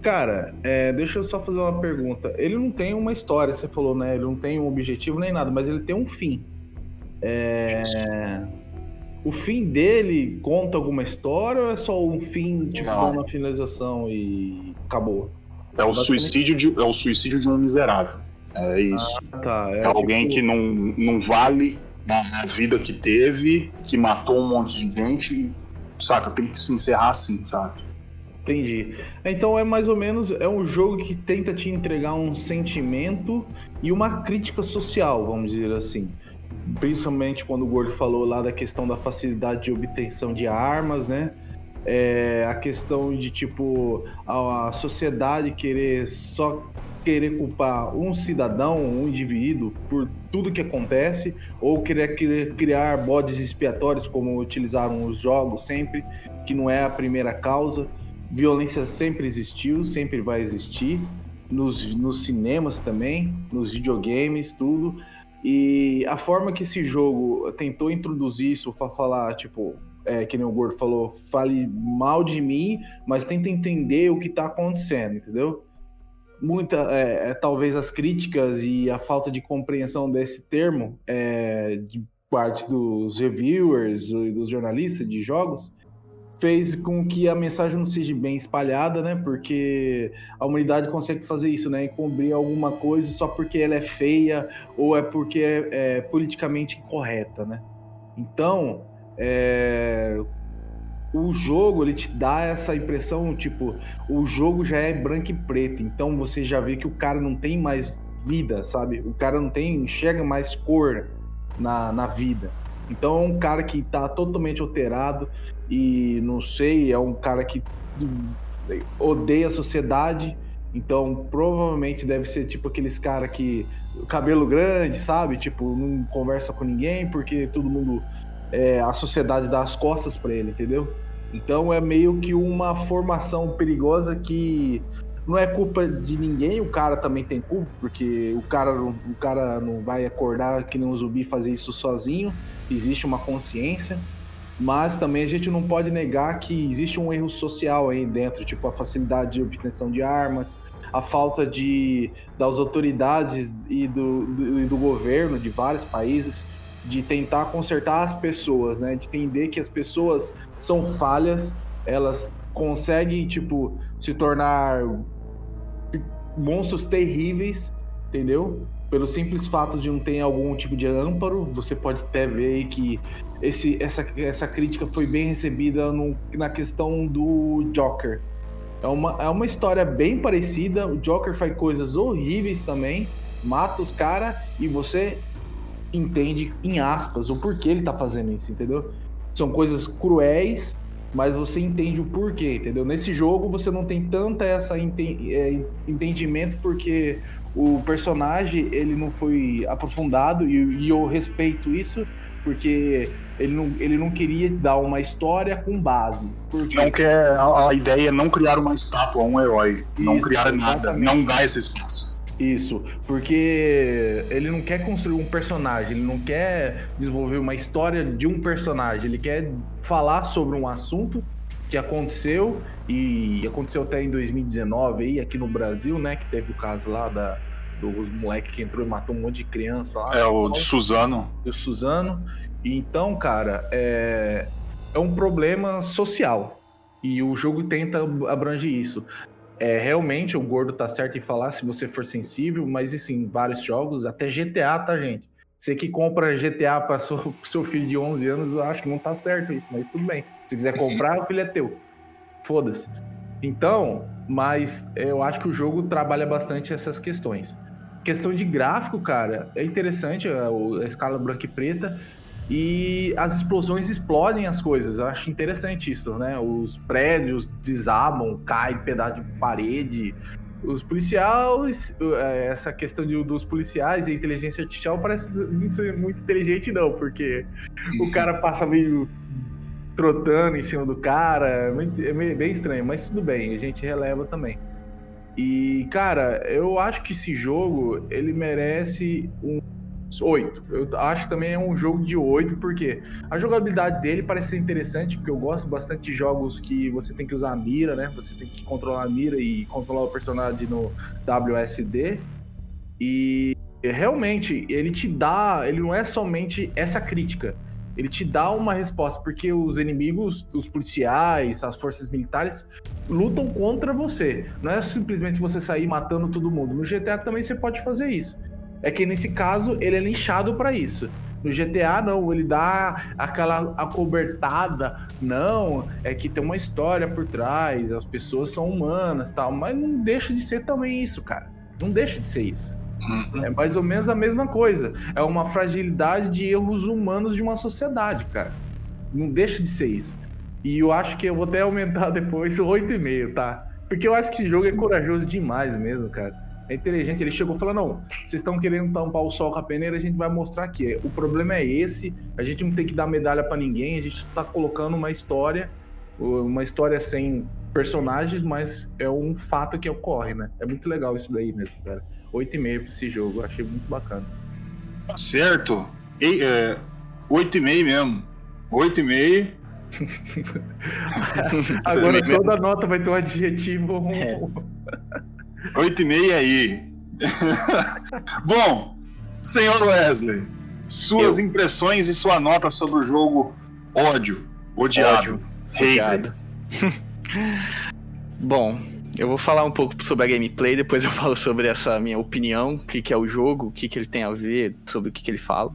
Cara, é, deixa eu só fazer uma pergunta. Ele não tem uma história, você falou, né? Ele não tem um objetivo nem nada, mas ele tem um fim. É, O fim dele conta alguma história ou é só um fim, tipo, Não. uma finalização e acabou? É o suicídio de, é o suicídio de um miserável. É isso. Tá, é alguém tipo- que não, não vale na, vida que teve, que matou um monte de gente, saca? Tem que se encerrar assim, sabe? Entendi. Então é mais ou menos é um jogo que tenta te entregar um sentimento e uma crítica social, vamos dizer assim. Principalmente quando o Gordo falou lá da questão da facilidade de obtenção de armas, né? é, a questão de tipo a, a sociedade querer só querer culpar um cidadão, um indivíduo por tudo que acontece, ou querer, querer criar bodes expiatórios como utilizaram os jogos sempre, que não é a primeira causa. Violência sempre existiu, sempre vai existir, nos, nos cinemas também, nos videogames, tudo. E a forma que esse jogo tentou introduzir isso para falar, tipo, é, que nem o Gordo falou, fale mal de mim, mas tenta entender o que tá acontecendo, entendeu? Muita, é, é, talvez as críticas e a falta de compreensão desse termo é, de parte dos reviewers e dos jornalistas de jogos fez com que a mensagem não seja bem espalhada, né? Porque a humanidade consegue fazer isso, né? Encobrir alguma coisa só porque ela é feia ou é porque é, é politicamente incorreta, né? Então, é, o jogo ele te dá essa impressão, tipo, o jogo já é branco e preto, então você já vê que o cara não tem mais vida, sabe? O cara não tem, enxerga mais cor na, na vida. Então é um cara que tá totalmente alterado e não sei, é um cara que odeia a sociedade, então provavelmente deve ser tipo aqueles cara que cabelo grande, sabe? Tipo, não conversa com ninguém porque todo mundo é, a sociedade dá as costas para ele, entendeu? Então é meio que uma formação perigosa que não é culpa de ninguém, o cara também tem culpa, porque o cara, o cara não vai acordar que nem um zumbi fazer isso sozinho, existe uma consciência, mas também a gente não pode negar que existe um erro social aí dentro, tipo a facilidade de obtenção de armas, a falta de das autoridades e do, do, e do governo de vários países de tentar consertar as pessoas, né? De entender que as pessoas são falhas, elas conseguem, tipo, se tornar monstros terríveis, entendeu? Pelo simples fato de não ter algum tipo de amparo, você pode até ver que esse, essa, essa crítica foi bem recebida no, na questão do Joker. É uma, é uma história bem parecida, o Joker faz coisas horríveis também, mata os caras e você entende, em aspas, o porquê ele tá fazendo isso, entendeu? São coisas cruéis, mas você entende o porquê, entendeu? Nesse jogo você não tem tanta essa ente é, entendimento porque o personagem ele não foi aprofundado e, e, eu respeito isso porque ele não, ele não queria dar uma história com base. Porque... Não quer a, a ideia é não criar uma estátua, um herói, isso, não criar nada, exatamente. não dá esse espaço. Isso, porque ele não quer construir um personagem, ele não quer desenvolver uma história de um personagem, ele quer falar sobre um assunto que aconteceu e aconteceu até em 2019 aí aqui no Brasil, né, que teve o caso lá da do moleque que entrou e matou um monte de criança lá. É o de Suzano. Do Suzano. Então, cara, é é um problema social. E o jogo tenta abranger isso. É, realmente o gordo tá certo em falar se você for sensível, mas isso em vários jogos, até GTA, tá, gente? Você que compra GTA para seu, seu filho de 11 anos, eu acho que não tá certo isso, mas tudo bem. Se quiser comprar, o filho é teu. Foda-se. Então, mas eu acho que o jogo trabalha bastante essas questões. Questão de gráfico, cara, é interessante a, a escala branca e preta, e as explosões explodem as coisas. Eu acho interessante isso, né? Os prédios desabam, cai pedaço de parede. Os policiais, é, essa questão de, dos policiais e a inteligência artificial parece não ser muito inteligente, não, porque o cara passa meio trotando em cima do cara, é, é bem estranho, mas tudo bem, a gente releva também. E, cara, eu acho que esse jogo ele merece um 8. Eu acho também é um jogo de 8, porque a jogabilidade dele parece ser interessante, porque eu gosto bastante de jogos que você tem que usar a mira, né? Você tem que controlar a mira e controlar o personagem no WSD. E realmente, ele te dá. Ele não é somente essa crítica. Ele te dá uma resposta, porque os inimigos, os policiais, as forças militares lutam contra você. Não é simplesmente você sair matando todo mundo. No GTA também você pode fazer isso. É que nesse caso ele é linchado para isso. No GTA, não, ele dá aquela acobertada. Não, é que tem uma história por trás, as pessoas são humanas tal. Mas não deixa de ser também isso, cara. Não deixa de ser isso. Uhum. É mais ou menos a mesma coisa. É uma fragilidade de erros humanos de uma sociedade, cara. Não deixa de ser isso. E eu acho que eu vou até aumentar depois o 8,5, tá? Porque eu acho que esse jogo é corajoso demais mesmo, cara. É inteligente. Ele chegou falando: não, vocês estão querendo tampar o sol com a peneira, a gente vai mostrar aqui. O problema é esse, a gente não tem que dar medalha para ninguém, a gente tá colocando uma história, uma história sem personagens, mas é um fato que ocorre, né? É muito legal isso daí mesmo, cara. 8,5 pra esse jogo, eu achei muito bacana. Tá certo. E, é, 8,5 mesmo. 8,5. Agora toda nota vai ter um adjetivo. É. 8,5 aí. Bom, senhor Wesley, suas eu. impressões e sua nota sobre o jogo ódio, odiado, hater. Bom, eu vou falar um pouco sobre a gameplay, depois eu falo sobre essa minha opinião, o que, que é o jogo, o que, que ele tem a ver, sobre o que, que ele fala.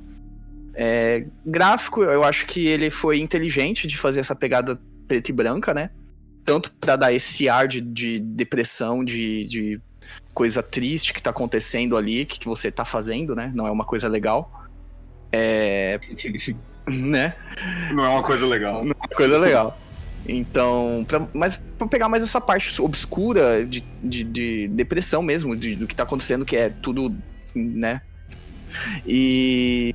É, gráfico, eu acho que ele foi inteligente de fazer essa pegada preta e branca, né? Tanto para dar esse ar de, de depressão, de, de, coisa triste que tá acontecendo ali, que, que você tá fazendo, né? Não é uma coisa legal. É. né? Não é uma coisa legal. Não é uma coisa legal. Então, pra, mas pra pegar mais essa parte obscura de, de, de depressão mesmo, de, do que tá acontecendo, que é tudo, né? E.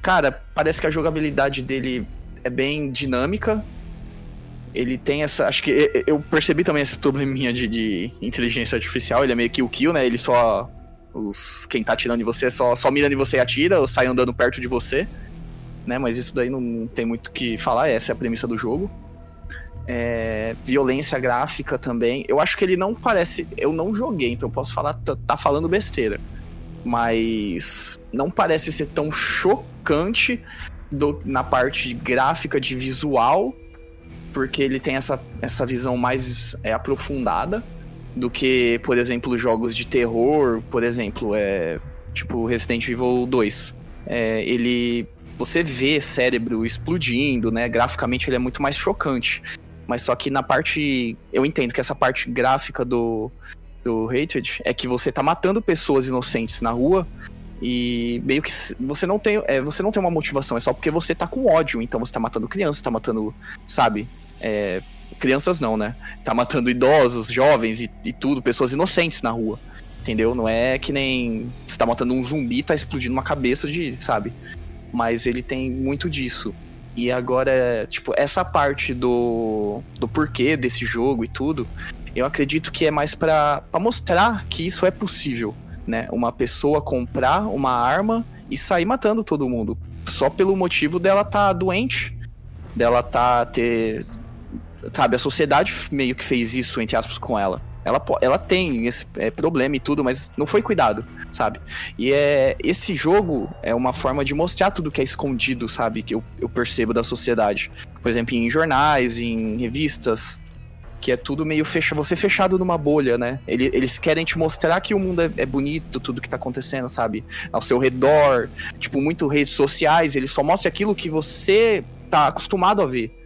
Cara, parece que a jogabilidade dele é bem dinâmica. Ele tem essa. Acho que eu percebi também esse probleminha de, de inteligência artificial. Ele é meio que o kill, né? Ele só. Os, quem tá atirando em você só, só mira em você e atira, ou sai andando perto de você. Né? Mas isso daí não tem muito o que falar, essa é a premissa do jogo é, violência gráfica também. Eu acho que ele não parece. Eu não joguei, então eu posso falar, tá, tá falando besteira. Mas não parece ser tão chocante do, na parte gráfica de visual, porque ele tem essa, essa visão mais é, aprofundada do que, por exemplo, jogos de terror, por exemplo, é, tipo Resident Evil 2. É, ele você vê cérebro explodindo, né? Graficamente ele é muito mais chocante. Mas só que na parte. Eu entendo que essa parte gráfica do, do Hatred é que você tá matando pessoas inocentes na rua e meio que você não tem, é, você não tem uma motivação, é só porque você tá com ódio. Então você tá matando crianças, tá matando, sabe? É, crianças não, né? Tá matando idosos, jovens e, e, tudo, pessoas inocentes na rua. Entendeu? Não é que nem você tá matando um zumbi, tá explodindo uma cabeça de, sabe? Mas ele tem muito disso. E agora, tipo, essa parte do, do porquê desse jogo e tudo, eu acredito que é mais para mostrar que isso é possível, né? Uma pessoa comprar uma arma e sair matando todo mundo. Só pelo motivo dela tá doente, dela tá ter. Sabe, a sociedade meio que fez isso, entre aspas, com ela. Ela, ela tem esse é, problema e tudo, mas não foi cuidado sabe? E é esse jogo é uma forma de mostrar tudo que é escondido, sabe? Que eu, eu percebo da sociedade. Por exemplo, em jornais, em revistas, que é tudo meio fecha, você fechado numa bolha, né? Eles querem te mostrar que o mundo é, é, bonito, tudo que tá acontecendo, sabe? Ao seu redor, tipo, muito redes sociais, eles só mostram aquilo que você tá acostumado a ver.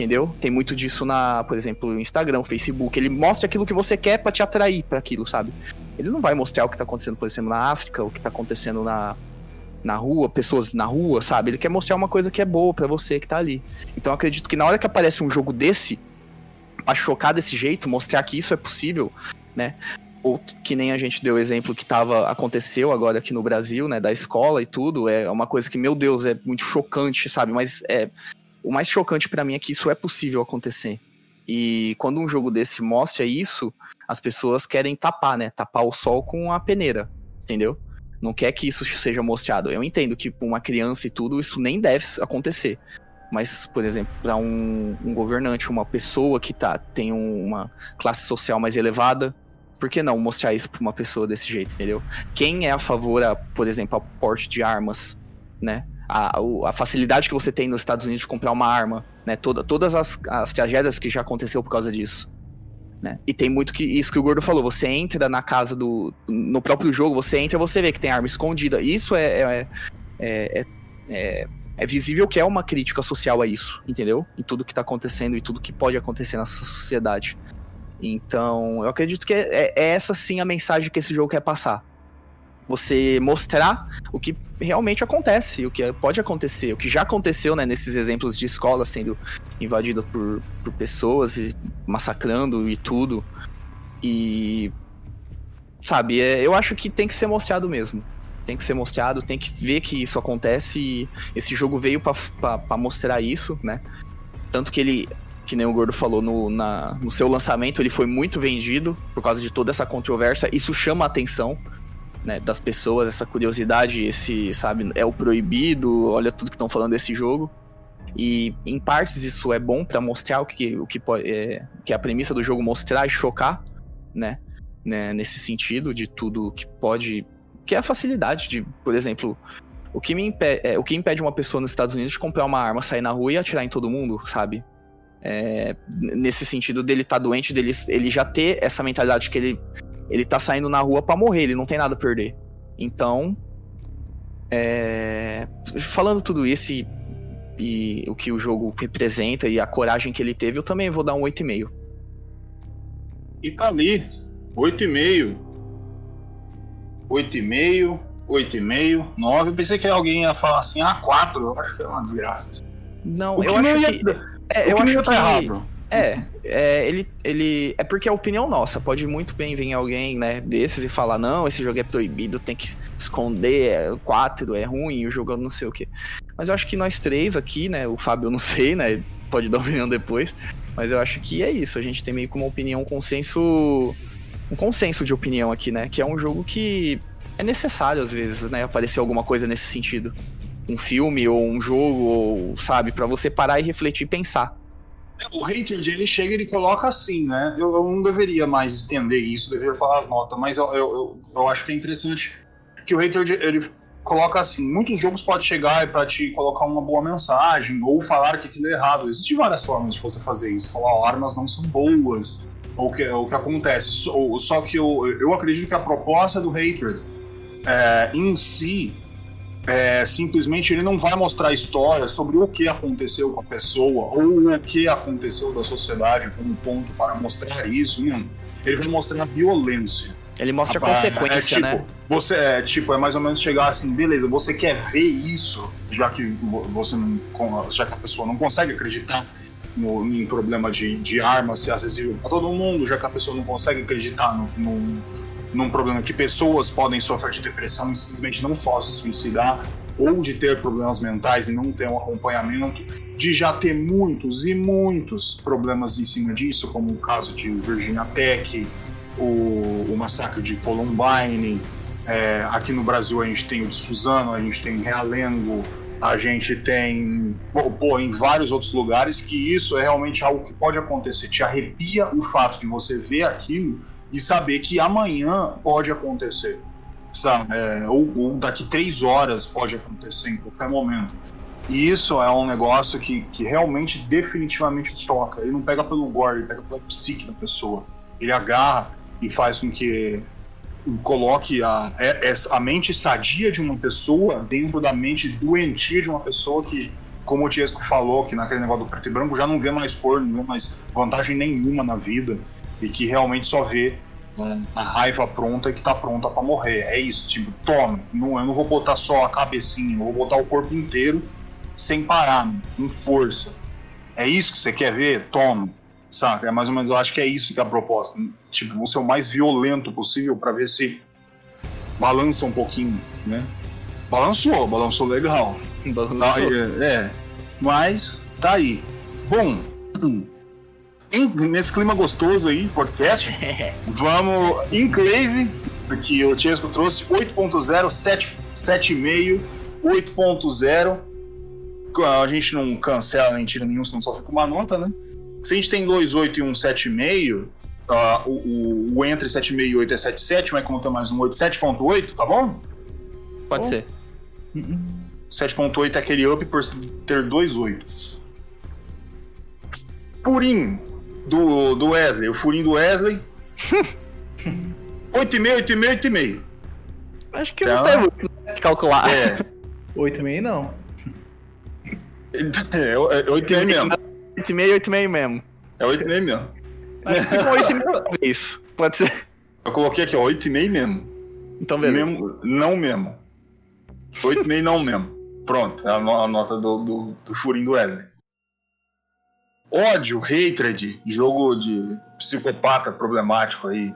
Entendeu? Tem muito disso na, por exemplo, Instagram, Facebook. Ele mostra aquilo que você quer para te atrair para aquilo, sabe? Ele não vai mostrar o que tá acontecendo, por exemplo, na África, o que tá acontecendo na, na rua, pessoas na rua, sabe? Ele quer mostrar uma coisa que é boa para você que tá ali. Então acredito que na hora que aparece um jogo desse, pra chocar desse jeito, mostrar que isso é possível, né? Ou que nem a gente deu exemplo que tava, aconteceu agora aqui no Brasil, né? Da escola e tudo. É uma coisa que, meu Deus, é muito chocante, sabe? Mas é. O mais chocante para mim é que isso é possível acontecer. E quando um jogo desse mostra isso, as pessoas querem tapar, né? Tapar o sol com a peneira, entendeu? Não quer que isso seja mostrado. Eu entendo que para uma criança e tudo, isso nem deve acontecer. Mas, por exemplo, para um, um, governante, uma pessoa que tá, tem um, uma classe social mais elevada, por que não mostrar isso para uma pessoa desse jeito, entendeu? Quem é a favor, a, por exemplo, ao porte de armas, né? A, a, facilidade que você tem nos Estados Unidos de comprar uma arma, né? Toda, todas as, as tragédias que já aconteceu por causa disso. Né? E tem muito que isso que o Gordo falou. Você entra na casa do. No próprio jogo, você entra e você vê que tem arma escondida. Isso é, é, é, é, é visível que é uma crítica social a isso, entendeu? Em tudo que tá acontecendo e tudo que pode acontecer nessa sociedade. Então, eu acredito que é, é essa sim a mensagem que esse jogo quer passar. Você mostrar o que realmente acontece, o que pode acontecer, o que já aconteceu, né, nesses exemplos de escola sendo invadida por, por pessoas e massacrando e tudo. E sabe, é, eu acho que tem que ser mostrado mesmo. Tem que ser mostrado, tem que ver que isso acontece e esse jogo veio para mostrar isso, né? Tanto que ele, que nem o Gordo falou, no, na, no seu lançamento ele foi muito vendido por causa de toda essa controvérsia. Isso chama a atenção né, das pessoas, essa curiosidade, esse, sabe, é o proibido, olha tudo que estão falando desse jogo. E em partes isso é bom para mostrar o que, o que, pode, é, que é a premissa do jogo mostrar e chocar, né? né? Nesse sentido de tudo que pode que é a facilidade de, por exemplo, o que, me impede, é, o que impede uma pessoa nos Estados Unidos de comprar uma arma, sair na rua e atirar em todo mundo, sabe? É, nesse sentido dele estar tá doente, dele ele já ter essa mentalidade que ele, ele tá saindo na rua para morrer, ele não tem nada a perder. Então, é, falando tudo isso e, e, o que o jogo representa e a coragem que ele teve, eu também vou dar um 8,5. E tá ali, 8,5 8,5, 8,5, 9. Eu pensei que alguém ia falar assim, ah, 4. Eu acho que é uma desgraça. Não, o eu acho ia, que. É, eu acho que. Errado. É, é, ele, ele. É porque é opinião nossa. Pode muito bem vir alguém, né, desses e falar, não, esse jogo é proibido, tem que esconder, é 4, é ruim, o jogo não sei o quê. Mas eu acho que nós três aqui, né, o Fábio não sei, né, pode dar opinião depois. Mas eu acho que é isso. A gente tem meio como opinião, um consenso um consenso de opinião aqui, né? Que é um jogo que é necessário às vezes, né? Aparecer alguma coisa nesse sentido. Um filme ou um jogo, ou, sabe, para você parar e refletir e pensar. O Hatred, ele chega e ele coloca assim, né? Eu, eu, não deveria mais estender isso, deveria falar as notas, mas eu, eu, eu, acho que é interessante que o Hatred, ele coloca assim, muitos jogos podem chegar para te colocar uma boa mensagem, ou falar que aquilo é errado. Existem várias formas de você fazer isso. Falar, oh, armas não são boas, o que, o que acontece. Só, só que eu, eu acredito que a proposta do Hatred é, em si é, simplesmente ele não vai mostrar história sobre o que aconteceu com a pessoa ou o que aconteceu da sociedade como ponto para mostrar isso. Não. Ele vai mostrar a violência. Ele mostra a consequência, é, tipo, né? Você é tipo, é mais ou menos chegar assim, beleza, você quer ver isso, já que você não, já que a pessoa não consegue acreditar no, em problema de, de armas ser acessível para todo mundo, já que a pessoa não consegue acreditar no, no, num problema que pessoas podem sofrer de depressão e simplesmente não se suicidar, ou de ter problemas mentais e não ter um acompanhamento, de já ter muitos e muitos problemas em cima disso, como o caso de Virginia Tech, o, o massacre de Columbine, é, aqui no Brasil a gente tem o de Suzano, a gente tem Realengo, a gente tem pô, em vários outros lugares que isso é realmente algo que pode acontecer. Te arrepia o fato de você ver aquilo e saber que amanhã pode acontecer. Sabe? É, ou, ou, daqui três horas pode acontecer em qualquer momento. E isso é um negócio que, que realmente, definitivamente toca. Ele não pega pelo gore, ele pega pela psique da pessoa. Ele agarra e faz com que coloque a, é, a mente sadia de uma pessoa dentro da mente doentia de uma pessoa que, como o Tiesco falou, que naquele negócio do preto e branco já não vê mais cor, não vê mais vantagem nenhuma na vida e que realmente só vê né, a raiva pronta e que tá pronta para morrer. É isso, tipo, toma, não, eu não vou botar só a cabecinha, eu vou botar o corpo inteiro sem parar, com força. É isso que você quer ver? Toma. Saca? É mais ou menos, eu acho que é isso que é a proposta. Tipo, você é o mais violento possível para ver se balança um pouquinho, né? Balançou, balançou legal. Balançou. É, é, mas tá aí. Bom, em, nesse clima gostoso aí, podcast, vamos Enclave, que o Tiesco trouxe 8.0, 7,5, 8.0. A gente não cancela nem tira nenhum, senão só fica uma nota, né? Se a gente tem 2,8 e um 7,5, uh, o, o, o, entre 7,5 e 8 é 7,7, mas como tem mais um 8, 7,8, tá bom? Pode bom. ser. 7,8 é aquele up por ter dois 8. Furim do, do Wesley, o furim do Wesley. 8,5, 8,5, 8,5. Acho que então, não tem muito que calcular. É. 8,5 não. É, 8,5 é mesmo. 8,5, 8,5 mesmo. É 8,5 mesmo. Acho que 8,5 talvez. Pode ser. Eu coloquei aqui, ó, 8,5 mesmo. Então, beleza. Mesmo, não mesmo. 8,5 não mesmo. Pronto, é a, no- a nota do, do, do furinho do Wesley. Ódio, hatred, jogo de psicopata problemático aí.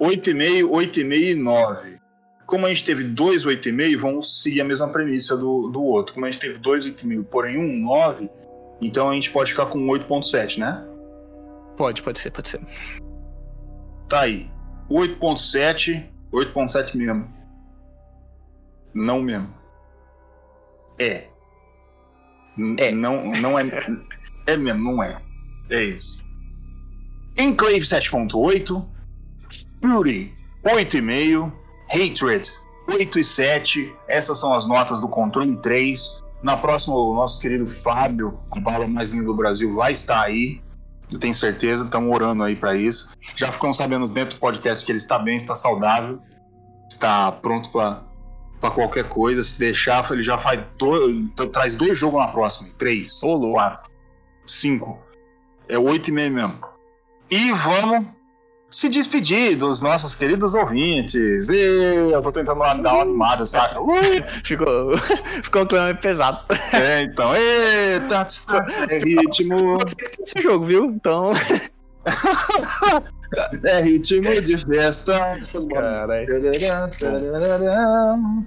8,5, 8,5 e 9. Como a gente teve dois 8,5, vamos seguir a mesma premissa do, do outro. Como a gente teve dois 8,5, porém um 9, então a gente pode ficar com 8,7, né? Pode, pode ser, pode ser. Tá aí. 8.7, 8.7 mesmo. Não mesmo. É. N- É. Não, não é. É mesmo, não é. É isso. Enclave 7.8, Fury 8,5, Hatred 8 e 7. Essas são as notas do controle 3. Na próxima, o nosso querido Fábio, a bala mais linda do Brasil, vai estar aí. Eu tenho certeza, estamos orando aí para isso. Já ficamos sabendo dentro do podcast que ele está bem, está saudável, está pronto para qualquer coisa. Se deixar, ele já faz dois, traz dois jogos na próxima, três, Ô, louco. quatro, cinco. É oito e meio mesmo. E vamos se despedir dos nossos queridos ouvintes. E eu tô tentando dar uma animada, saca? Ui, Ficou, ficou um clima pesado. É, então, eita, é ritmo, Você que esse jogo, viu? Então. é ritmo de festa. Caralho.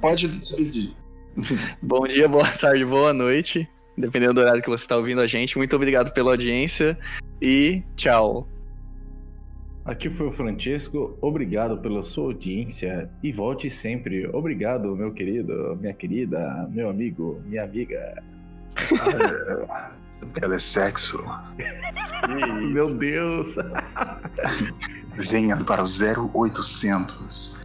Pode se despedir. Bom dia, boa tarde, boa noite. Dependendo do horário que você está ouvindo a gente. Muito obrigado pela audiência e tchau. Aqui foi o Francesco, obrigado pela sua audiência e volte sempre. Obrigado, meu querido, minha querida, meu amigo, minha amiga. Ela é sexo. Meu Deus! Venha para o 0800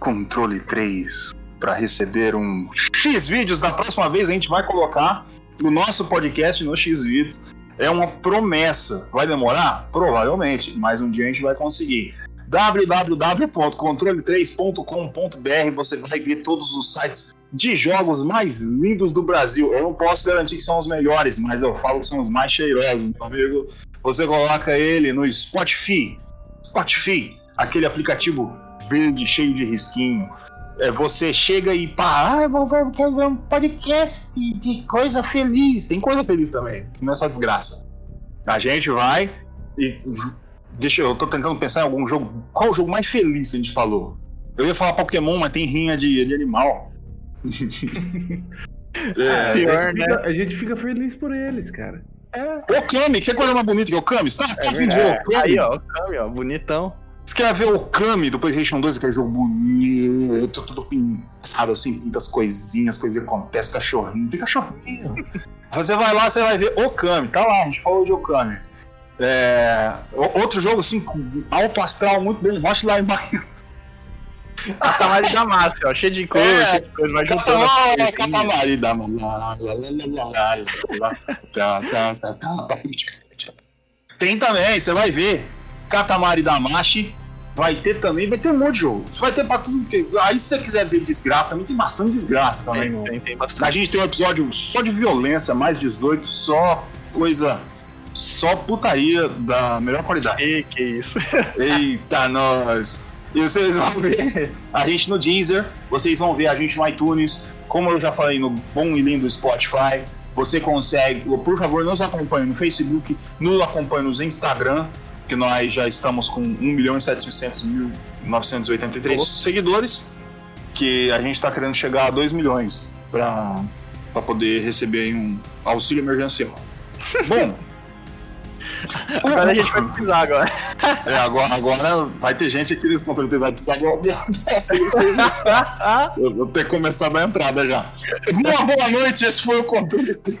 controle 3 para receber um X vídeos. Da próxima vez a gente vai colocar o nosso podcast no X vídeos. É uma promessa. Vai demorar? Provavelmente, mas um dia a gente vai conseguir. www.controle3.com.br Você vai ver todos os sites de jogos mais lindos do Brasil. Eu não posso garantir que são os melhores, mas eu falo que são os mais cheirosos, meu amigo. Você coloca ele no Spotify, Spotify, aquele aplicativo verde cheio de risquinho. É, você chega e pá, ah, eu vou, vou, quero ver um podcast de, coisa feliz. Tem coisa feliz também, que não é só desgraça. A gente vai e. Deixa eu, eu tô tentando pensar em algum jogo. Qual o jogo mais feliz que a gente falou? Eu ia falar Pokémon, mas tem rinha de, de animal. é, Pior, a, gente fica, a gente fica feliz por eles, cara. Okami, que coisa mais bonita que Okami? Você tá, tá afim de ver É, aí, ó, Kami, ó, bonitão. Você quer ver o Kami do PlayStation 2, aquele jogo bonito, tudo pintado, assim, pinta as coisinhas, coisinhas acontecem, cachorrinho, tem cachorrinho. Você vai lá, você vai ver o Kami, tá lá, a gente falou de Okami. É, outro jogo, assim, alto astral, muito bem, mostra lá embaixo. Catamari da massa, ó, cheio de coisa, É, cheio de coisa, vai juntando. Catamari, coisinhas. Catamari da lá, lá, lá, lá, lá, lá, tá, tá, tá, tá. Tem também, você vai ver. Katamari Damashi. Vai ter também, vai ter um monte de jogo. Isso vai ter pra tudo. que- Aí se você quiser ver desgraça, também tem bastante desgraça também. Tem, tem, tem A bastante. gente tem um episódio só de violência, mais 18, só coisa. Só putaria da melhor qualidade. Que, que isso. Eita, nós! E vocês vão ver a gente no Deezer, vocês vão ver a gente no iTunes, como eu já falei no bom e lindo Spotify. Você consegue, por favor, nos acompanhe no Facebook, nos acompanhe no Instagram, que nós já estamos com 1 milhão e 700 mil 983 seguidores, que a gente está querendo chegar a 2 milhões para poder receber um auxílio emergencial. Bom, Agora a gente vai precisar agora. É, agora, agora vai ter gente aqui nesse controle que vai precisar aí. Eu vou ter que começar a dar entrada já. Boa, boa noite, esse foi o controle 3.